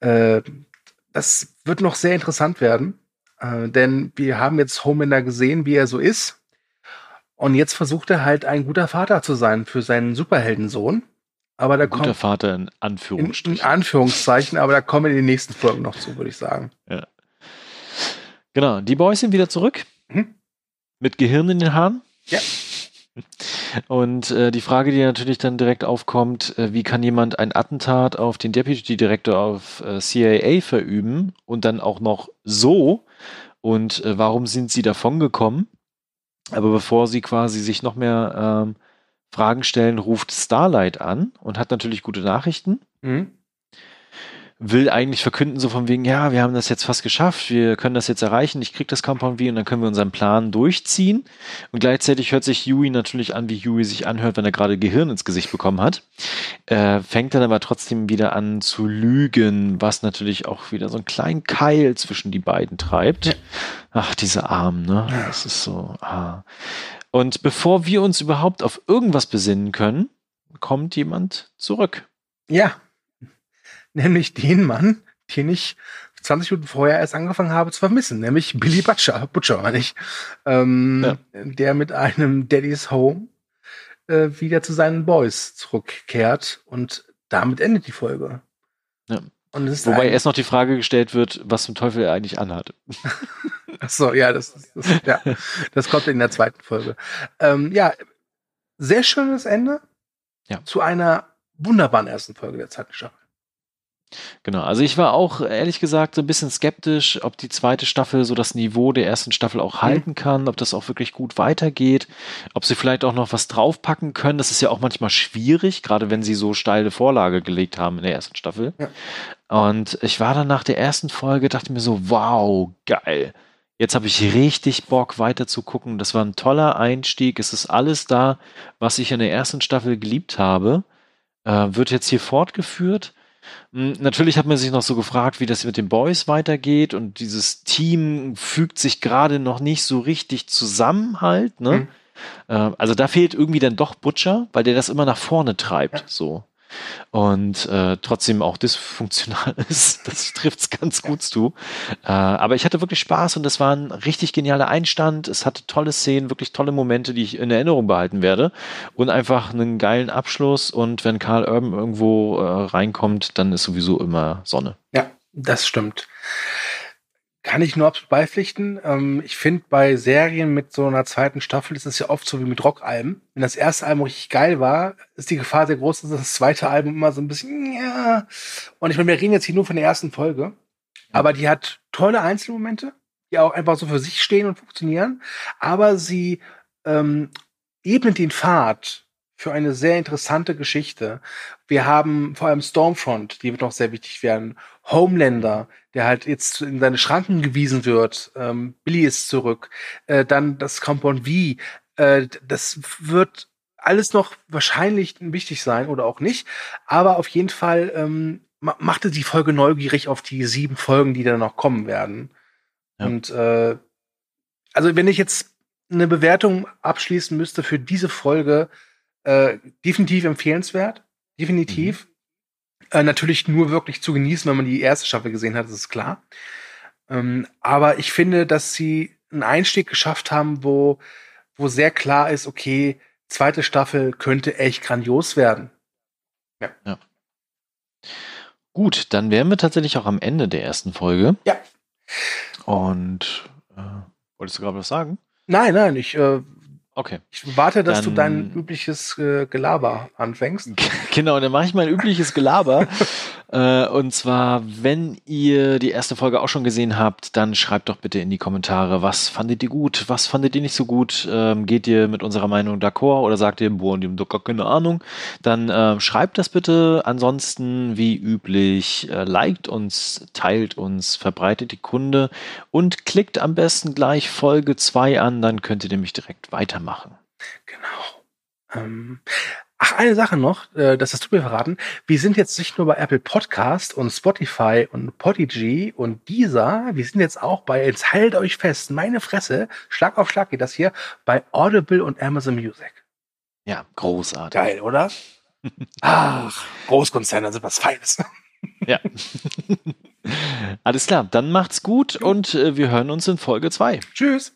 Speaker 3: äh, das wird noch sehr interessant werden. Äh, denn wir haben jetzt Homelander gesehen, wie er so ist. Und jetzt versucht er halt ein guter Vater zu sein für seinen Superheldensohn. Aber da
Speaker 2: Guter kommt, Vater in Anführungsstrichen.
Speaker 3: In, in, Anführungszeichen, aber da kommen wir in den nächsten Folgen noch zu, würde ich sagen.
Speaker 2: Ja. Genau, die Boys sind wieder zurück. Mhm. Mit Gehirn in den Haaren.
Speaker 3: Ja.
Speaker 2: Und äh, die Frage, die natürlich dann direkt aufkommt, äh, wie kann jemand ein Attentat auf den Deputy Director auf äh, CIA verüben und dann auch noch so? Und äh, warum sind sie davon gekommen? Aber bevor sie quasi sich noch mehr ähm, Fragen stellen, ruft Starlight an und hat natürlich gute Nachrichten. Mhm will eigentlich verkünden, so von wegen, ja, wir haben das jetzt fast geschafft, wir können das jetzt erreichen, ich krieg das Compound V und dann können wir unseren Plan durchziehen. Und gleichzeitig hört sich Yui natürlich an, wie Yui sich anhört, wenn er gerade Gehirn ins Gesicht bekommen hat. Äh, fängt dann aber trotzdem wieder an zu lügen, was natürlich auch wieder so einen kleinen Keil zwischen die beiden treibt. Ja. Ach, diese Armen, ne? Das ist so. Ah. Und bevor wir uns überhaupt auf irgendwas besinnen können, kommt jemand zurück.
Speaker 3: Ja, nämlich den Mann, den ich 20 Minuten vorher erst angefangen habe zu vermissen, nämlich Billy Butcher, Butcher meine ich, ähm, ja. der mit einem Daddy's Home äh, wieder zu seinen Boys zurückkehrt und damit endet die Folge.
Speaker 2: Wobei erst noch die Frage gestellt wird, was zum Teufel er eigentlich anhat.
Speaker 3: Ach so, ja, das, das, ja, das kommt in der zweiten Folge. Ähm, ja, sehr schönes Ende
Speaker 2: ja.
Speaker 3: zu einer wunderbaren ersten Folge der zweiten Staffel.
Speaker 2: Genau, also ich war auch ehrlich gesagt so ein bisschen skeptisch, ob die zweite Staffel so das Niveau der ersten Staffel auch mhm. halten kann, ob das auch wirklich gut weitergeht, ob sie vielleicht auch noch was draufpacken können. Das ist ja auch manchmal schwierig, gerade wenn sie so steile Vorlage gelegt haben in der ersten Staffel. Ja. Und ich war dann nach der ersten Folge, dachte mir so, wow, geil. Jetzt habe ich richtig Bock weiter zu gucken. Das war ein toller Einstieg. Es ist alles da, was ich in der ersten Staffel geliebt habe. Äh, wird jetzt hier fortgeführt. Hm, natürlich hat man sich noch so gefragt, wie das mit den Boys weitergeht und dieses Team fügt sich gerade noch nicht so richtig zusammen halt. Ne? Mhm. also da fehlt irgendwie dann doch Butcher, weil der das immer nach vorne treibt. Ja. So und äh, trotzdem auch dysfunktional ist. Das trifft es ganz gut zu. Äh, aber ich hatte wirklich Spaß und es war ein richtig genialer Einstand. Es hatte tolle Szenen, wirklich tolle Momente, die ich in Erinnerung behalten werde und einfach einen geilen Abschluss. Und wenn Karl Urban irgendwo äh, reinkommt, dann ist sowieso immer Sonne.
Speaker 3: Ja, das stimmt. Kann ich nur absolut beipflichten. Ähm, ich finde, bei Serien mit so einer zweiten Staffel ist es ja oft so wie mit Rockalben. Wenn das erste Album richtig geil war, ist die Gefahr sehr groß, dass das zweite Album immer so ein bisschen, ja. Und ich meine, wir reden jetzt hier nur von der ersten Folge. Aber die hat tolle Einzelmomente, die auch einfach so für sich stehen und funktionieren. Aber sie ähm, ebnet den Pfad für eine sehr interessante Geschichte. Wir haben vor allem Stormfront, die wird noch sehr wichtig werden. Homelander, der halt jetzt in seine Schranken gewiesen wird. Ähm, Billy ist zurück. Äh, dann das Compound V. Äh, das wird alles noch wahrscheinlich wichtig sein oder auch nicht. Aber auf jeden Fall ähm, machte die Folge neugierig auf die sieben Folgen, die dann noch kommen werden. Ja. Und äh, also wenn ich jetzt eine Bewertung abschließen müsste für diese Folge, äh, definitiv empfehlenswert. Definitiv. Mhm. Äh, natürlich nur wirklich zu genießen, wenn man die erste Staffel gesehen hat, das ist klar. Ähm, aber ich finde, dass sie einen Einstieg geschafft haben, wo, wo sehr klar ist, okay, zweite Staffel könnte echt grandios werden.
Speaker 2: Ja. ja. Gut, dann wären wir tatsächlich auch am Ende der ersten Folge.
Speaker 3: Ja.
Speaker 2: Und äh, wolltest du gerade was sagen?
Speaker 3: Nein, nein, ich äh,
Speaker 2: Okay.
Speaker 3: Ich warte, dass dann, du dein übliches äh, Gelaber anfängst.
Speaker 2: Genau, dann mache ich mein übliches Gelaber. äh, und zwar, wenn ihr die erste Folge auch schon gesehen habt, dann schreibt doch bitte in die Kommentare, was fandet ihr gut, was fandet ihr nicht so gut? Ähm, geht ihr mit unserer Meinung d'accord oder sagt ihr, boah, die haben doch gar keine Ahnung? Dann äh, schreibt das bitte. Ansonsten, wie üblich, äh, liked uns, teilt uns, verbreitet die Kunde und klickt am besten gleich Folge 2 an, dann könnt ihr nämlich direkt weitermachen machen.
Speaker 3: Genau. Ähm, ach, eine Sache noch, äh, das hast du mir verraten. Wir sind jetzt nicht nur bei Apple Podcast und Spotify und Podigy und Deezer, wir sind jetzt auch bei, jetzt haltet euch fest, meine Fresse, Schlag auf Schlag geht das hier, bei Audible und Amazon Music.
Speaker 2: Ja, großartig.
Speaker 3: Geil, oder? Ach, Großkonzerne sind was Feines.
Speaker 2: Ja. Alles klar, dann macht's gut und äh, wir hören uns in Folge 2.
Speaker 3: Tschüss.